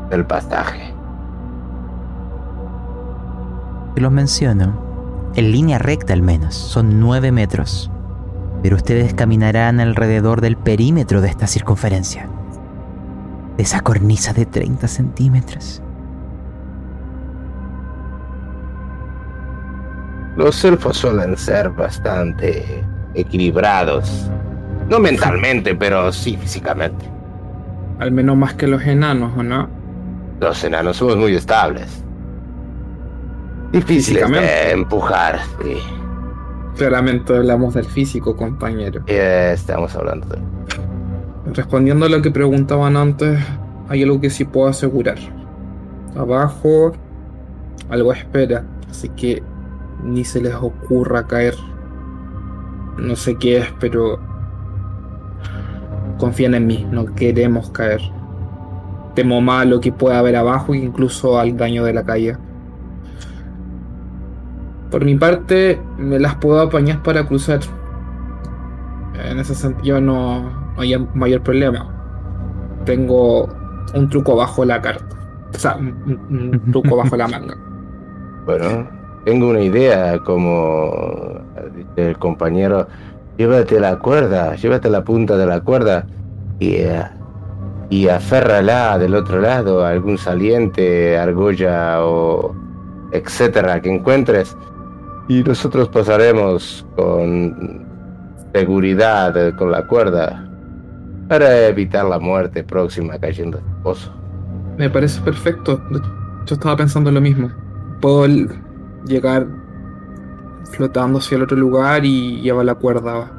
[SPEAKER 3] del pasaje?
[SPEAKER 1] Te los menciono. En línea recta al menos, son 9 metros. Pero ustedes caminarán alrededor del perímetro de esta circunferencia. De esa cornisa de 30 centímetros.
[SPEAKER 3] Los elfos suelen ser bastante equilibrados. No mentalmente, pero sí físicamente.
[SPEAKER 2] Al menos más que los enanos, ¿o no?
[SPEAKER 3] Los enanos somos muy estables. Difíciles de empujar, sí.
[SPEAKER 2] Claramente hablamos del físico, compañero.
[SPEAKER 3] Eh, estamos hablando de...
[SPEAKER 2] Respondiendo a lo que preguntaban antes, hay algo que sí puedo asegurar. Abajo algo espera, así que ni se les ocurra caer. No sé qué es, pero confíen en mí, no queremos caer. Temo más lo que pueda haber abajo incluso al daño de la calle. Por mi parte, me las puedo apañar para cruzar. En ese sentido no, no hay mayor problema. Tengo un truco bajo la carta. O sea, un, un truco bajo la manga.
[SPEAKER 3] Bueno, tengo una idea, como dice el compañero, llévate la cuerda, llévate la punta de la cuerda y, eh, y aférrala del otro lado a algún saliente, argolla o etcétera que encuentres. Y nosotros pasaremos con seguridad con la cuerda para evitar la muerte próxima cayendo en el pozo.
[SPEAKER 2] Me parece perfecto. Yo estaba pensando lo mismo. Puedo llegar flotando hacia el otro lugar y llevar la cuerda.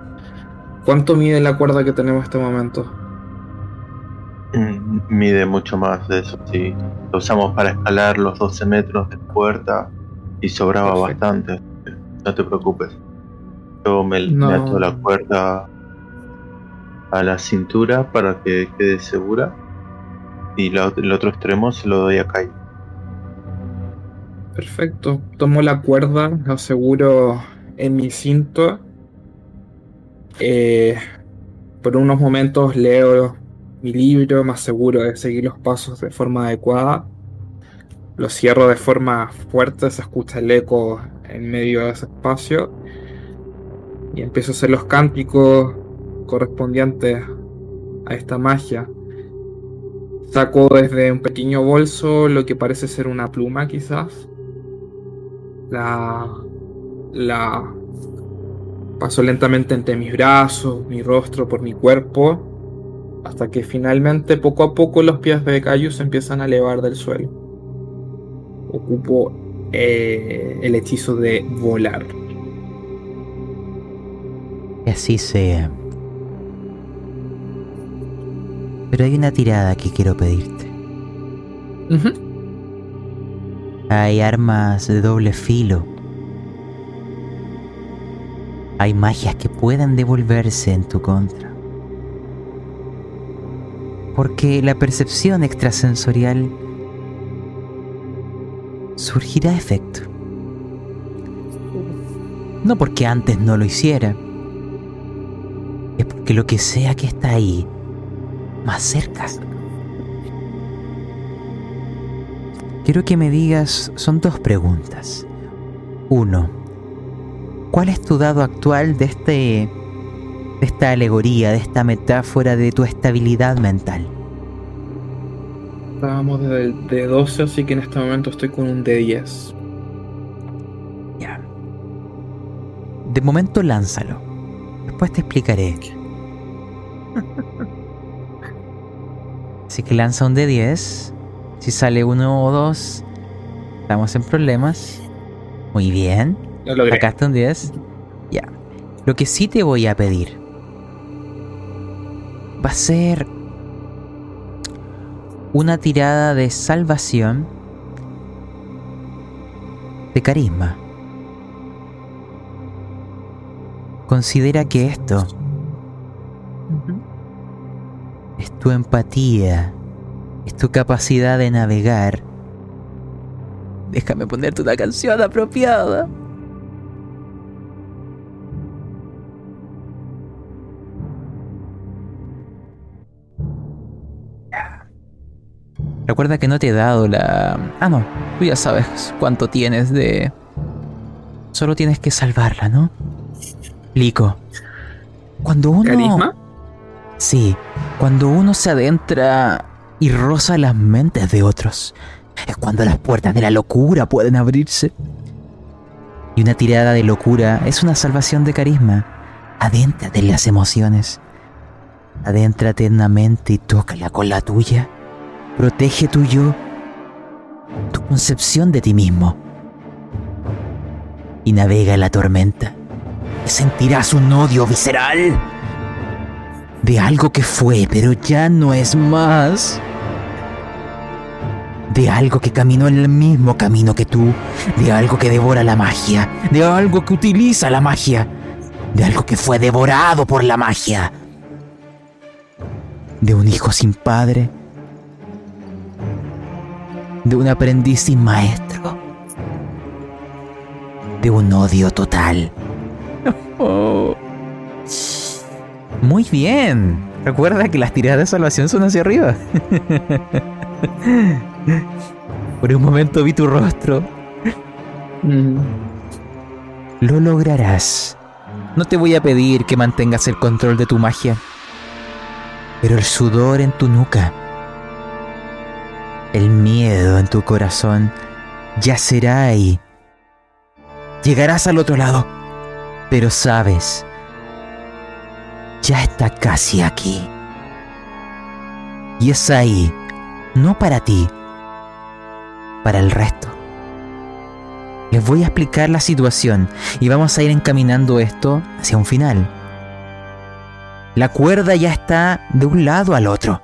[SPEAKER 2] ¿Cuánto mide la cuerda que tenemos en este momento?
[SPEAKER 4] Mm, Mide mucho más de eso, sí. Lo usamos para escalar los 12 metros de puerta y sobraba
[SPEAKER 2] Perfecto.
[SPEAKER 4] bastante. No te preocupes. Yo me, me
[SPEAKER 2] No.
[SPEAKER 4] ato la cuerda a la cintura para que quede segura y la- el otro extremo se lo doy a Kai.
[SPEAKER 2] Perfecto. Tomo la cuerda, la aseguro en mi cinto. Eh, por unos momentos leo mi libro, me aseguro de seguir los pasos de forma adecuada. Lo cierro de forma fuerte, se escucha el eco en medio de ese espacio. Y empiezo a hacer los cánticos correspondientes a esta magia. Saco desde un pequeño bolso lo que parece ser una pluma quizás. La, la paso lentamente entre mis brazos, mi rostro, por mi cuerpo, hasta que finalmente poco a poco los pies de Cayus se empiezan a elevar del suelo. Ocupo eh, el hechizo de volar.
[SPEAKER 1] Que así sea. Pero hay una tirada que quiero pedirte. Hay armas de doble filo. Hay magias que puedan devolverse en tu contra. Porque la percepción extrasensorial surgirá efecto. No porque antes no lo hiciera. Es porque lo que sea que está ahí, más cerca. Quiero que me digas, son dos preguntas. Uno, ¿cuál es tu dado actual de este de esta alegoría, de esta metáfora de tu estabilidad mental?
[SPEAKER 2] Estábamos desde el de 12, así que en este momento estoy con un de 10.
[SPEAKER 1] Ya. De momento lánzalo. Después te explicaré. Así que lanza un de 10. Si sale uno o dos, estamos en problemas. Muy bien.
[SPEAKER 2] Lo logré.
[SPEAKER 1] Sacaste un 10. Ya. Lo que sí te voy a pedir va a ser una tirada de salvación de carisma. Considera que esto es tu empatía, es tu capacidad de navegar. Déjame ponerte una canción apropiada. Recuerda que no te he dado la... Ah, no, tú ya sabes cuánto tienes de... Solo tienes que salvarla, ¿no? Lico. Cuando uno...
[SPEAKER 2] ¿Carisma?
[SPEAKER 1] Sí, cuando uno se adentra y roza las mentes de otros, es cuando las puertas de la locura pueden abrirse. Y una tirada de locura es una salvación de carisma. Adéntrate en las emociones. Adéntrate en la mente y tócala con la tuya. Protege tu yo, tu concepción de ti mismo. Y navega en la tormenta. Sentirás un odio visceral de algo que fue, pero ya no es más. De algo que caminó en el mismo camino que tú. De algo que devora la magia. De algo que utiliza la magia. De algo que fue devorado por la magia. De un hijo sin padre. De un aprendiz sin maestro. de un odio total. Oh. Muy bien. Recuerda que las tiradas de salvación son hacia arriba. Por un momento vi tu rostro.
[SPEAKER 2] Mm.
[SPEAKER 1] Lo lograrás. No te voy a pedir que mantengas el control de tu magia. Pero el sudor en tu nuca, el miedo en tu corazón, yacerá ahí. Llegarás al otro lado. Pero sabes, ya está casi aquí. Y es ahí, no para ti, para el resto. Les voy a explicar la situación y vamos a ir encaminando esto hacia un final. La cuerda ya está de un lado al otro.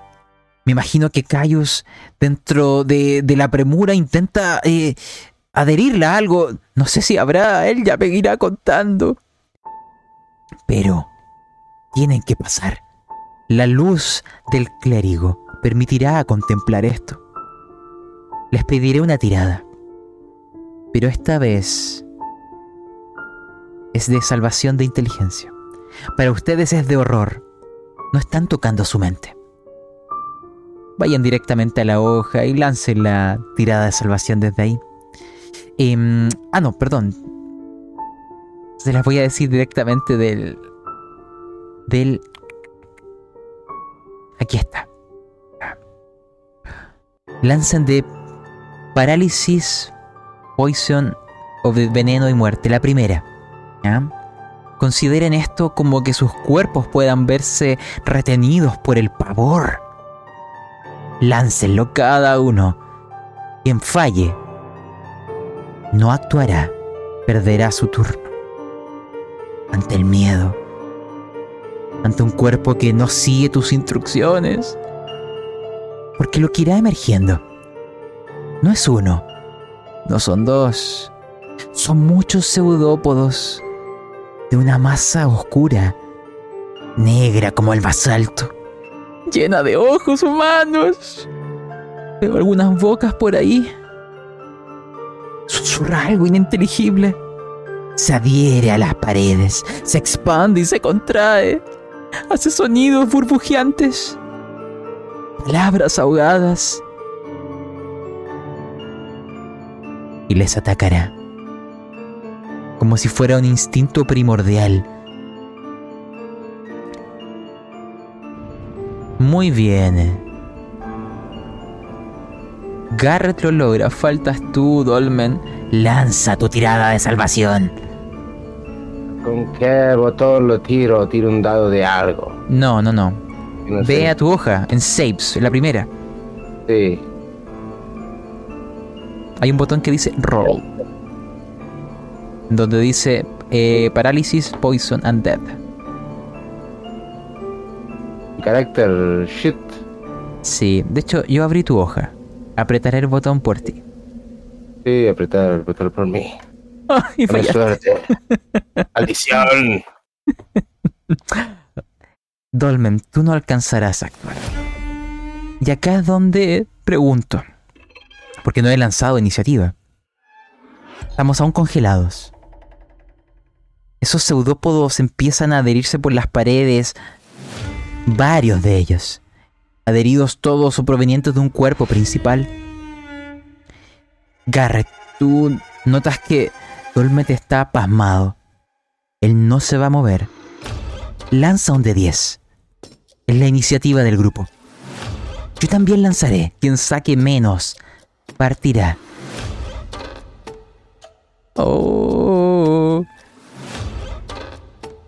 [SPEAKER 1] Me imagino que Caius, dentro de, de la premura, intenta eh, adherirla a algo. No sé si habrá, él ya me irá contando. Pero tienen que pasar. La luz del clérigo permitirá contemplar esto. Les pediré una tirada. Pero esta vez es de salvación de inteligencia. Para ustedes es de horror. No están tocando su mente. Vayan directamente a la hoja y lancen la tirada de salvación desde ahí. Em, ah, no, perdón. Se las voy a decir directamente del. Del. Aquí está. Lancen de parálisis, poison o veneno y muerte. La primera. ¿ya? Consideren esto como que sus cuerpos puedan verse retenidos por el pavor. Láncenlo cada uno. Quien falle no actuará, perderá su turno. Ante el miedo, ante un cuerpo que no sigue tus instrucciones, porque lo que irá emergiendo no es uno, no son dos, son muchos pseudópodos de una masa oscura, negra como el basalto, llena de ojos humanos. Veo algunas bocas por ahí. Susurra algo ininteligible. Se adhiere a las paredes, se expande y se contrae. Hace sonidos burbujeantes. Palabras ahogadas. Y les atacará como si fuera un instinto primordial. Muy bien. Garrett lo logra, faltas tú, Dolmen. Lanza tu tirada de salvación.
[SPEAKER 3] ¿Con qué botón lo tiro? Tiro un dado de algo.
[SPEAKER 1] No, no, no.
[SPEAKER 3] No
[SPEAKER 1] Ve
[SPEAKER 3] sé.
[SPEAKER 1] a tu hoja, en Saves, en la primera.
[SPEAKER 3] Sí.
[SPEAKER 1] Hay un botón que dice Roll. Donde dice eh, Parálisis, Poison and Death.
[SPEAKER 3] Carácter shit.
[SPEAKER 1] Sí, de hecho, yo abrí tu hoja. Apretaré el botón por ti.
[SPEAKER 3] Sí, apretar el botón por mí. Buena
[SPEAKER 1] fallaste.
[SPEAKER 3] suerte. Maldición.
[SPEAKER 1] Dolmen, tú no alcanzarás a actuar. Y acá es donde pregunto. Porque no he lanzado iniciativa. Estamos aún congelados. Esos pseudópodos empiezan a adherirse por las paredes. Varios de ellos. Adheridos todos o provenientes de un cuerpo principal. Garrett, tú notas que Dolmet está pasmado. Él no se va a mover. Lanza un de 10. Es la iniciativa del grupo. Yo también lanzaré. Quien saque menos partirá. Oh.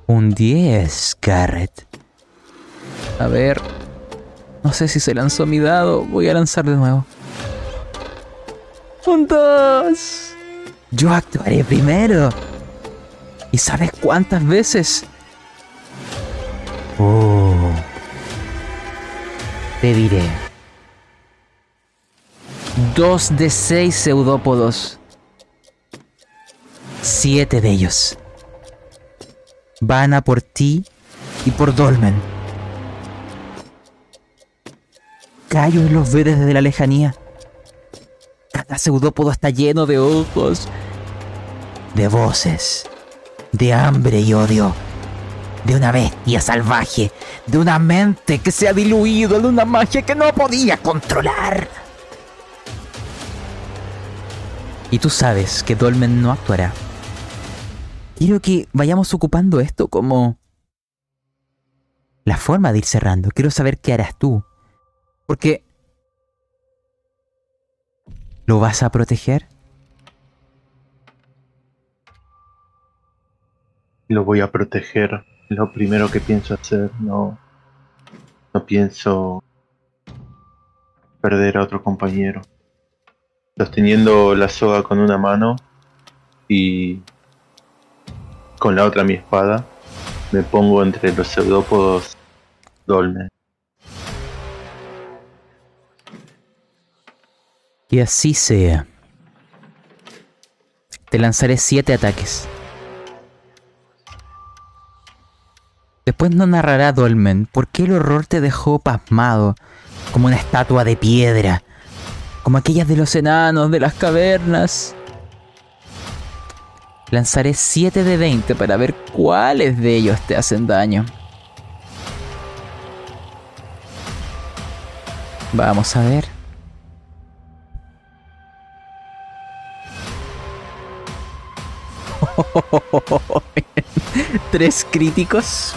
[SPEAKER 1] Un 10, Garrett. A ver. No sé si se lanzó mi dado. Voy a lanzar de nuevo. Un 2. Yo actuaré primero. ¿Y sabes cuántas veces? Oh. Te diré. Dos de seis pseudópodos. Siete de ellos. Van a por ti y por Dolmen. Cayos los ve desde la lejanía. Cada pseudópodo está lleno de ojos. de voces, de hambre y odio, de una bestia salvaje, de una mente que se ha diluido, de una magia que no podía controlar. Y tú sabes que Dolmen no actuará. Quiero que vayamos ocupando esto como la forma de ir cerrando. Quiero saber qué harás tú. Porque... ¿Lo vas a proteger?
[SPEAKER 4] Lo voy a proteger. Lo primero que pienso hacer. No. No pienso perder a otro compañero. Sosteniendo la soga con una mano y con la otra mi espada, me pongo entre los pseudópodos Dolmen.
[SPEAKER 1] Y así sea. Te lanzaré siete ataques. Después no narrará Dolmen por qué el horror te dejó pasmado, como una estatua de piedra, como aquellas de los enanos de las cavernas. Lanzaré 7 de 20 para ver cuáles de ellos te hacen daño. Vamos a ver. Tres críticos.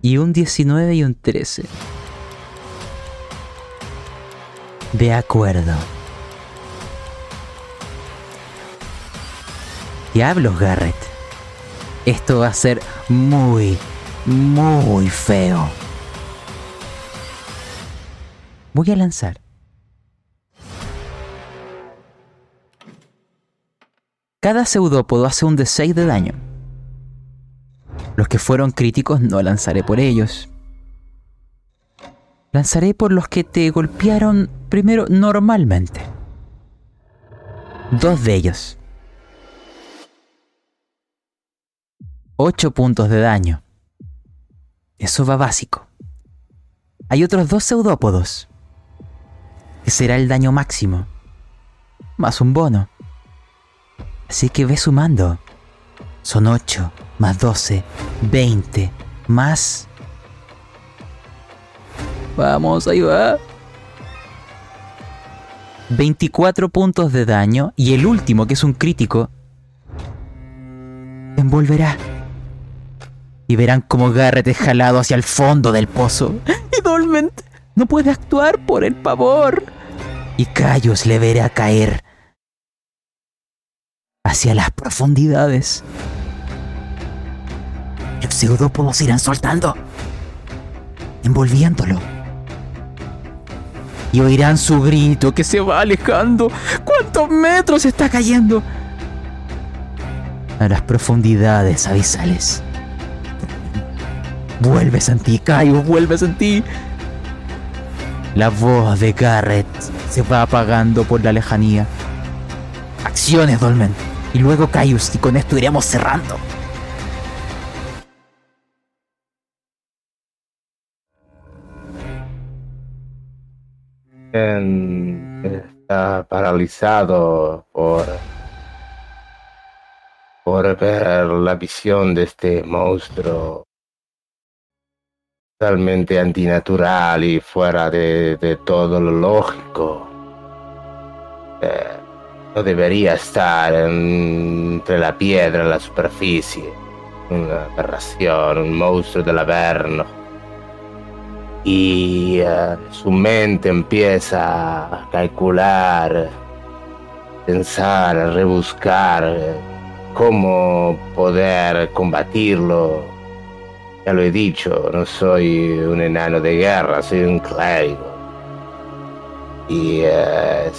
[SPEAKER 1] Y un 19 y un 13. De acuerdo. Diablos, Garrett. Esto va a ser muy, muy feo. Voy a lanzar. Cada pseudópodo hace un D6 de daño. Los que fueron críticos no lanzaré por ellos. Lanzaré por los que te golpearon primero normalmente. Dos de ellos. 8 puntos de daño. Eso va básico. Hay otros dos pseudópodos, que será el daño máximo, más un bono. Así que ve sumando. Son 8 más 12, 20, más... Vamos, ahí va. 24 puntos de daño y el último, que es un crítico, envolverá y verán cómo Garrett es jalado hacia el fondo del pozo. Y Dolment no puede actuar por el pavor. Y Cayos le verá caer hacia las profundidades. Los pseudópodos irán soltando, envolviéndolo. Y oirán su grito que se va alejando. ¿Cuántos metros está cayendo? A las profundidades abisales. Vuelves en ti, Caio, vuelves en ti. La voz de Garrett se va apagando por la lejanía. Acciones, Dolmen. Y luego Caius, y con esto iremos cerrando.
[SPEAKER 3] está paralizado por por ver la visión de este monstruo totalmente antinatural y fuera de, de todo lo lógico. Eh, no debería estar entre la piedra y la superficie. Una aberración, un monstruo del averno. Y eh, su mente empieza a calcular, pensar, a rebuscar eh, cómo poder combatirlo ya lo he dicho, no soy un enano de guerra, soy un clérigo. Y eh,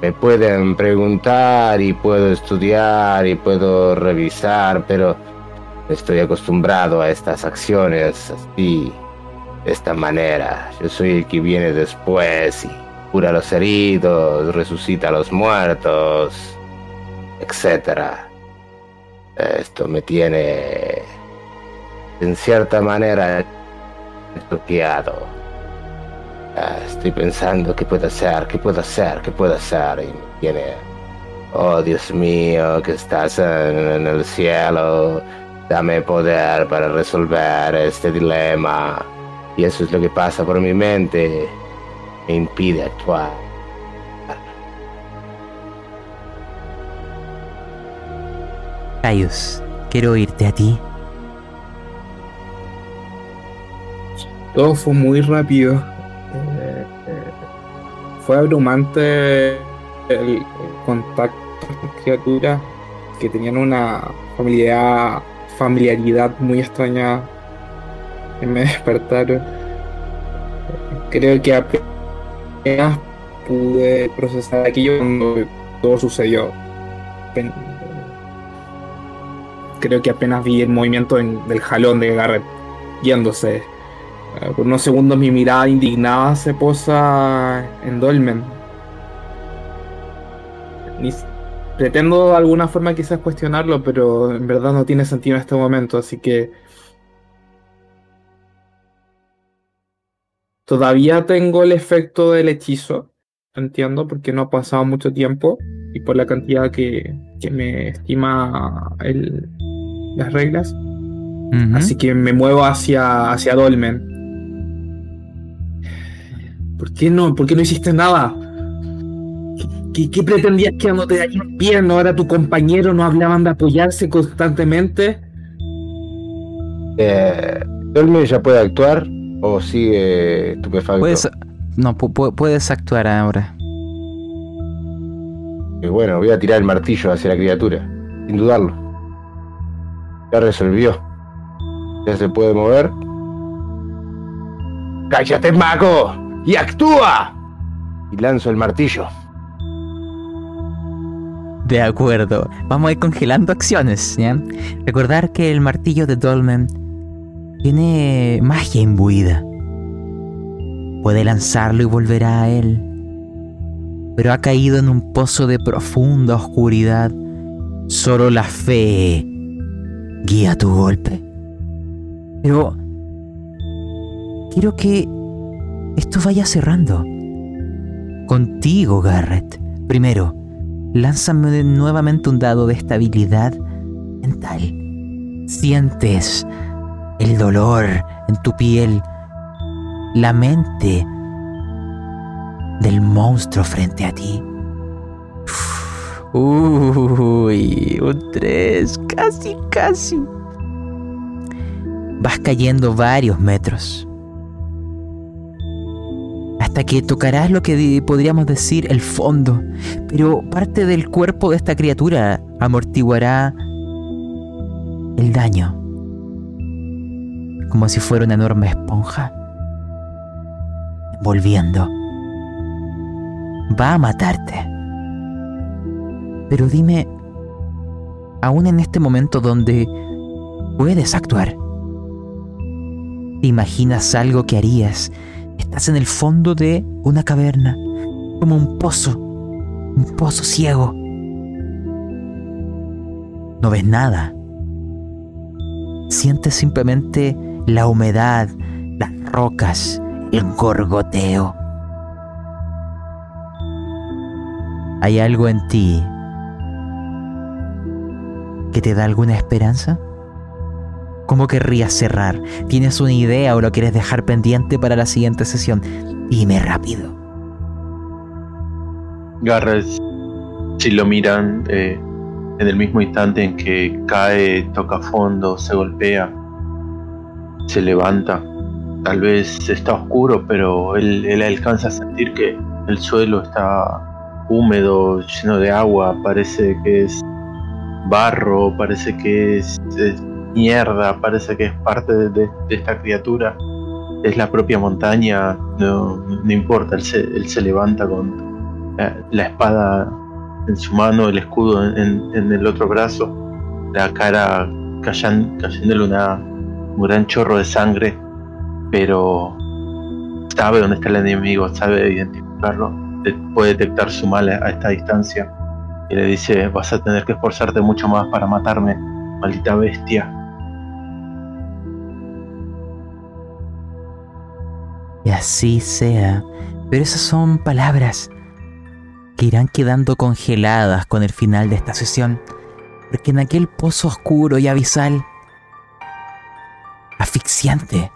[SPEAKER 3] me pueden preguntar y puedo estudiar y puedo revisar, pero estoy acostumbrado a estas acciones así, de esta manera. Yo soy el que viene después y cura a los heridos, resucita a los muertos, etc. Esto me tiene en cierta manera bloqueado. Ah, estoy pensando qué puedo hacer, qué puedo hacer, qué puedo hacer y me tiene Oh Dios mío, que estás en, el cielo, dame poder para resolver este dilema. Y eso es lo que pasa por mi mente. Me impide actuar.
[SPEAKER 1] Caius, quiero oírte a ti.
[SPEAKER 2] Todo fue muy rápido. Eh, eh, fue abrumante el, contacto con criaturas que tenían una familiaridad, familiaridad muy extraña que me despertaron. Creo que apenas pude procesar aquello cuando todo sucedió. Creo que apenas vi el movimiento del jalón de Garrett yéndose por unos segundos mi mirada indignada se posa en Dolmen. pretendo de alguna forma quizás cuestionarlo, pero en verdad no tiene sentido en este momento, así que... Todavía tengo el efecto del hechizo, entiendo, porque no ha pasado mucho tiempo y por la cantidad que, me estima las reglas. Así que me muevo hacia, hacia Dolmen. ¿Por qué no? ¿Por qué no hiciste nada? ¿Qué, pretendías que no te bien? Ahora tu compañero no hablaban de apoyarse constantemente.
[SPEAKER 3] Eh, ya puede actuar o sigue estupefacto?
[SPEAKER 1] Puedes, no, puedes actuar ahora.
[SPEAKER 3] Y bueno, voy a tirar el martillo hacia la criatura, sin dudarlo. Ya resolvió. Ya se puede mover. ¡Cállate, mago! Y actúa. Y lanzo el martillo.
[SPEAKER 1] De acuerdo, vamos a ir congelando acciones. ¿ya? Recordar que el martillo de Dolmen tiene magia imbuida. Puede lanzarlo y volverá a él. Pero ha caído en un pozo de profunda oscuridad. Solo la fe guía tu golpe. Pero quiero que esto vaya cerrando. Contigo, Garrett. Primero, lánzame nuevamente un dado de estabilidad mental. Sientes el dolor en tu piel, la mente del monstruo frente a ti. Uy, un tres, casi, casi. Vas cayendo varios metros hasta que tocarás lo que podríamos decir el fondo, pero parte del cuerpo de esta criatura amortiguará el daño, como si fuera una enorme esponja, volviendo. Va a matarte. Pero dime, aún en este momento donde puedes actuar, ¿te imaginas algo que harías Estás en el fondo de una caverna, como un pozo, un pozo ciego. No ves nada. Sientes simplemente la humedad, las rocas, el gorgoteo. ¿Hay algo en ti que te da alguna esperanza? ¿Cómo querrías cerrar? ¿Tienes una idea o lo quieres dejar pendiente para la siguiente sesión? Dime rápido.
[SPEAKER 4] Garrett, si lo miran eh, en el mismo instante en que cae, toca fondo, se golpea, se levanta. Tal vez está oscuro, pero él, él alcanza a sentir que el suelo está húmedo, lleno de agua, parece que es barro, parece que es mierda, parece que es parte de, esta criatura, es la propia montaña, no, importa, él se, levanta con la, espada en su mano, el escudo en, el otro brazo, la cara cayéndole una, un gran chorro de sangre, pero sabe dónde está el enemigo, sabe identificarlo, puede detectar su mal a esta distancia y le dice, vas a tener que esforzarte mucho más para matarme, maldita bestia.
[SPEAKER 1] Y así sea. Pero esas son palabras que irán quedando congeladas con el final de esta sesión, porque en aquel pozo oscuro y abisal, asfixiante,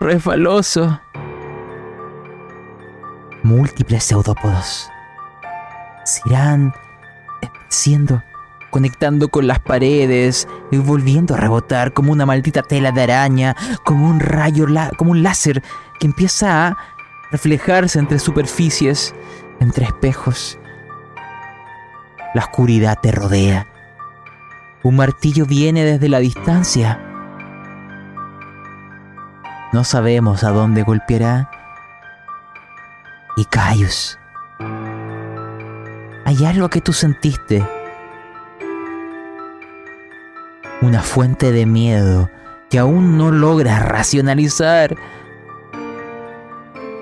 [SPEAKER 1] resbaloso, múltiples pseudópodos se irán siendo conectando con las paredes y volviendo a rebotar como una maldita tela de araña, como un rayo, como un láser que empieza a reflejarse entre superficies, entre espejos. La oscuridad te rodea. Un martillo viene desde la distancia. No sabemos a dónde golpeará. Y Caius. Hay algo que tú sentiste una fuente de miedo que aún no logras racionalizar.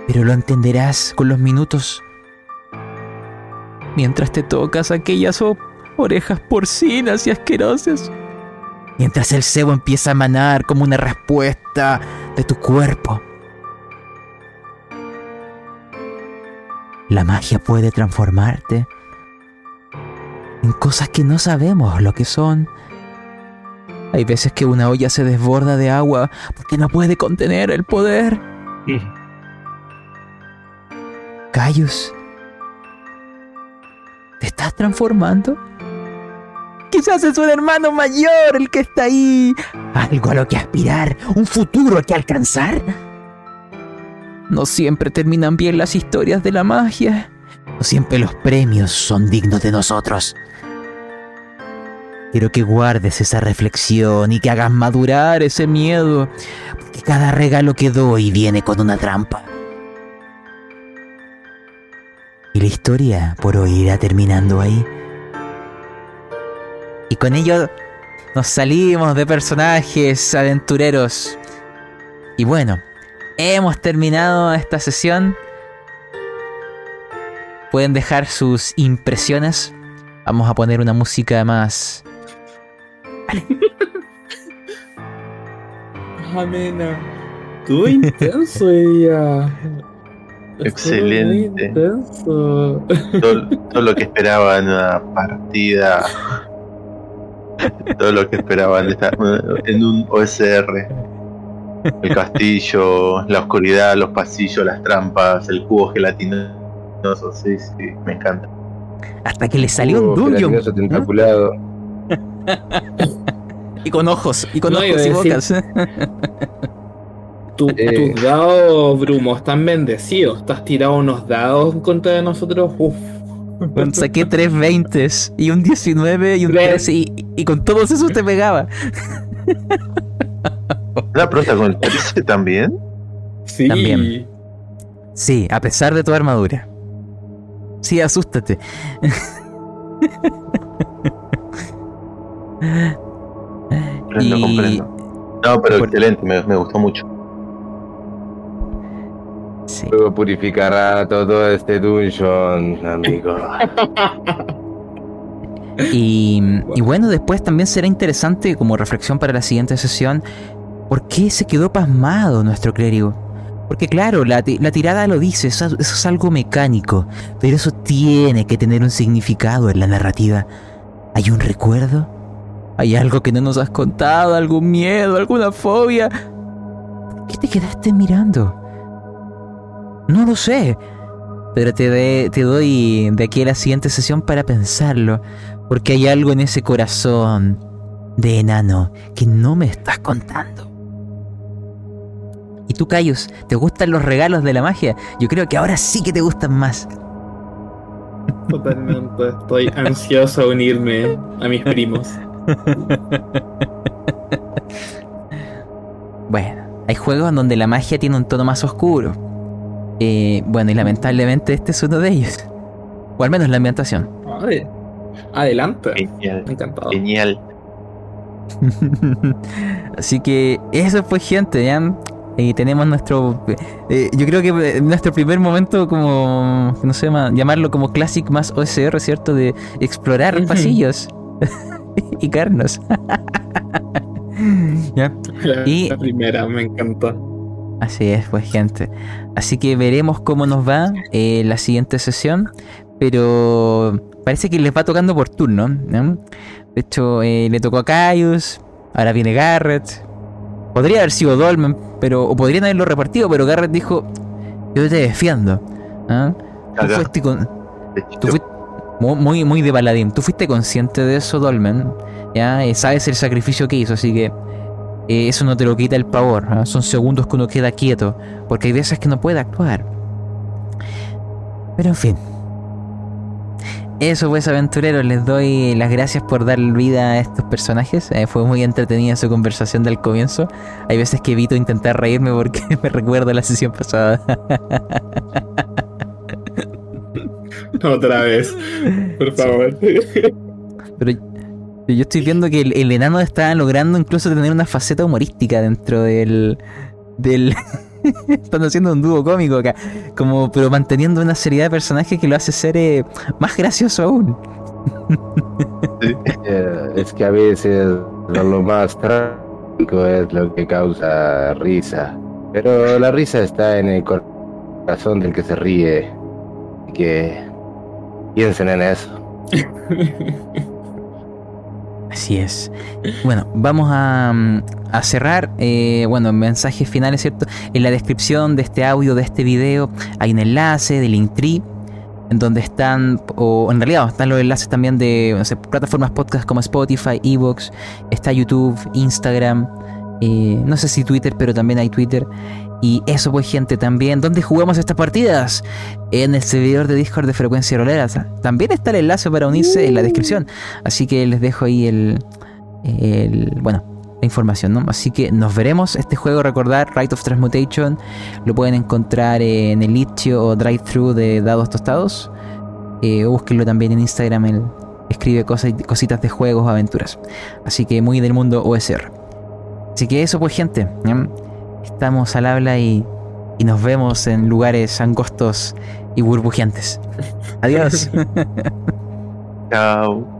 [SPEAKER 1] Pero lo entenderás con los minutos. Mientras te tocas aquellas orejas porcinas y asquerosas. Mientras el cebo empieza a emanar como una respuesta de tu cuerpo. La magia puede transformarte en cosas que no sabemos lo que son hay veces que una olla se desborda de agua porque no puede contener el poder. Cayus, ¿te estás transformando? Quizás es un hermano mayor el que está ahí. Algo a lo que aspirar, un futuro a que alcanzar. No siempre terminan bien las historias de la magia. No siempre los premios son dignos de nosotros. Quiero que guardes esa reflexión y que hagas madurar ese miedo, porque cada regalo que doy viene con una trampa. Y la historia por hoy irá terminando ahí. Y con ello nos salimos de personajes aventureros. Y bueno, hemos terminado esta sesión. Pueden dejar sus impresiones. Vamos a poner una música más
[SPEAKER 2] Amena. Estuvo intenso ella.
[SPEAKER 4] Excelente. Todo, todo, lo que esperaba en una partida. Todo lo que esperaba en, en un OSR. El castillo, la oscuridad, los pasillos, las trampas, el cubo gelatinoso. Sí, sí, me encanta.
[SPEAKER 1] Hasta que le salió un dungeon. y con ojos, y con ojos y bocas.
[SPEAKER 2] Eh. tus dados, Brumo, están bendecidos. Estás tirado unos dados en contra de nosotros. Uf.
[SPEAKER 1] saqué tres 20 y un 19 y un 13 y, con todos esos te pegaba.
[SPEAKER 4] ¿La prota con el 13 también?
[SPEAKER 2] Sí. También.
[SPEAKER 1] Sí, a pesar de tu armadura. Sí, asústate.
[SPEAKER 4] Comprendo, comprendo. No, pero excelente, me, gustó mucho.
[SPEAKER 3] Sí. Luego purificará todo este dungeon, amigo.
[SPEAKER 1] y, y, bueno, después también será interesante como reflexión para la siguiente sesión, ¿por qué se quedó pasmado nuestro clérigo? Porque claro, la, la tirada lo dice, eso es algo mecánico, pero eso tiene que tener un significado en la narrativa. ¿Hay un recuerdo? ¿Hay algo que no nos has contado? ¿Algún miedo? ¿Alguna fobia? ¿Por qué te quedaste mirando? No lo sé. Pero te, te doy de aquí a la siguiente sesión para pensarlo. Porque hay algo en ese corazón de enano que no me estás contando. ¿Y tú, Cayus? ¿Te gustan los regalos de la magia? Yo creo que ahora sí que te gustan más.
[SPEAKER 2] Totalmente. Estoy ansioso a unirme a mis primos.
[SPEAKER 1] bueno, hay juegos en donde la magia tiene un tono más oscuro. Eh, bueno, y lamentablemente este es uno de ellos. O al menos la ambientación.
[SPEAKER 2] Adelante.
[SPEAKER 4] Genial. Encantado. Genial.
[SPEAKER 1] Así que eso fue gente, ¿ya? Y tenemos nuestro. Eh, yo creo que nuestro primer momento, como. No sé, llamarlo como Classic más OSR, ¿cierto? De explorar pasillos. y Carlos.
[SPEAKER 2] y la primera me encantó.
[SPEAKER 1] Así es, pues gente. Así que veremos cómo nos va eh, la siguiente sesión. pero parece que les va tocando por turno. ¿no? De hecho, eh, le tocó a Caius, ahora viene Garrett. Podría haber sido Dolmen, pero o podrían haberlo repartido, pero Garrett dijo, yo te defiendo. ¿ah? Tú fuiste con,
[SPEAKER 4] Pechito.
[SPEAKER 1] Tú fuiste mu- muy, muy de paladín. Tú fuiste consciente de eso, Dolmen. Ya Eh, sabes el sacrificio que hizo, así que eh, eso no te lo quita el pavor. ¿ah? Son segundos que uno queda quieto, porque hay veces que no puede actuar. Pero en fin. Eso pues aventureros, les doy las gracias por dar vida a estos personajes. Eh, fue muy entretenida su conversación del comienzo. Hay veces que evito intentar reírme porque me recuerda la sesión pasada.
[SPEAKER 2] Otra vez, por favor.
[SPEAKER 1] Pero yo estoy viendo que el, el enano está logrando incluso tener una faceta humorística dentro del. del. Están haciendo un dúo cómico acá. Como, pero manteniendo una seriedad de personaje que lo hace ser eh, más gracioso aún.
[SPEAKER 3] Eh, es que a veces lo, lo más trágico es lo que causa risa. Pero la risa está en el corazón del que se ríe. Así que piensen en eso.
[SPEAKER 1] Así es. Bueno, vamos a, mm, a cerrar. eh, bueno, mensajes finales, ¿cierto? En la descripción de este audio, de este video, hay un enlace del Linktree, en donde están, o en realidad están los enlaces también de plataformas podcast como Spotify, Evox, está YouTube, Instagram, eh, no sé si Twitter, pero también hay Twitter. Y eso pues gente también, ¿dónde jugamos estas partidas? En el servidor de Discord de Frecuencia Rolera. También está el enlace para unirse en la descripción. Así que les dejo ahí el, el bueno, la información, ¿no? Así que nos veremos. Este juego, recordar, Rite of Transmutation, lo pueden encontrar en el Itch.io o Drive-Thru de Dados Tostados. Eh, búsquenlo también en Instagram, él escribe cosas, cositas de juegos, aventuras. Así que muy del mundo OSR. Así que eso pues gente. Estamos al habla y, y nos vemos en lugares angostos y burbujeantes. Adiós.
[SPEAKER 4] Chao.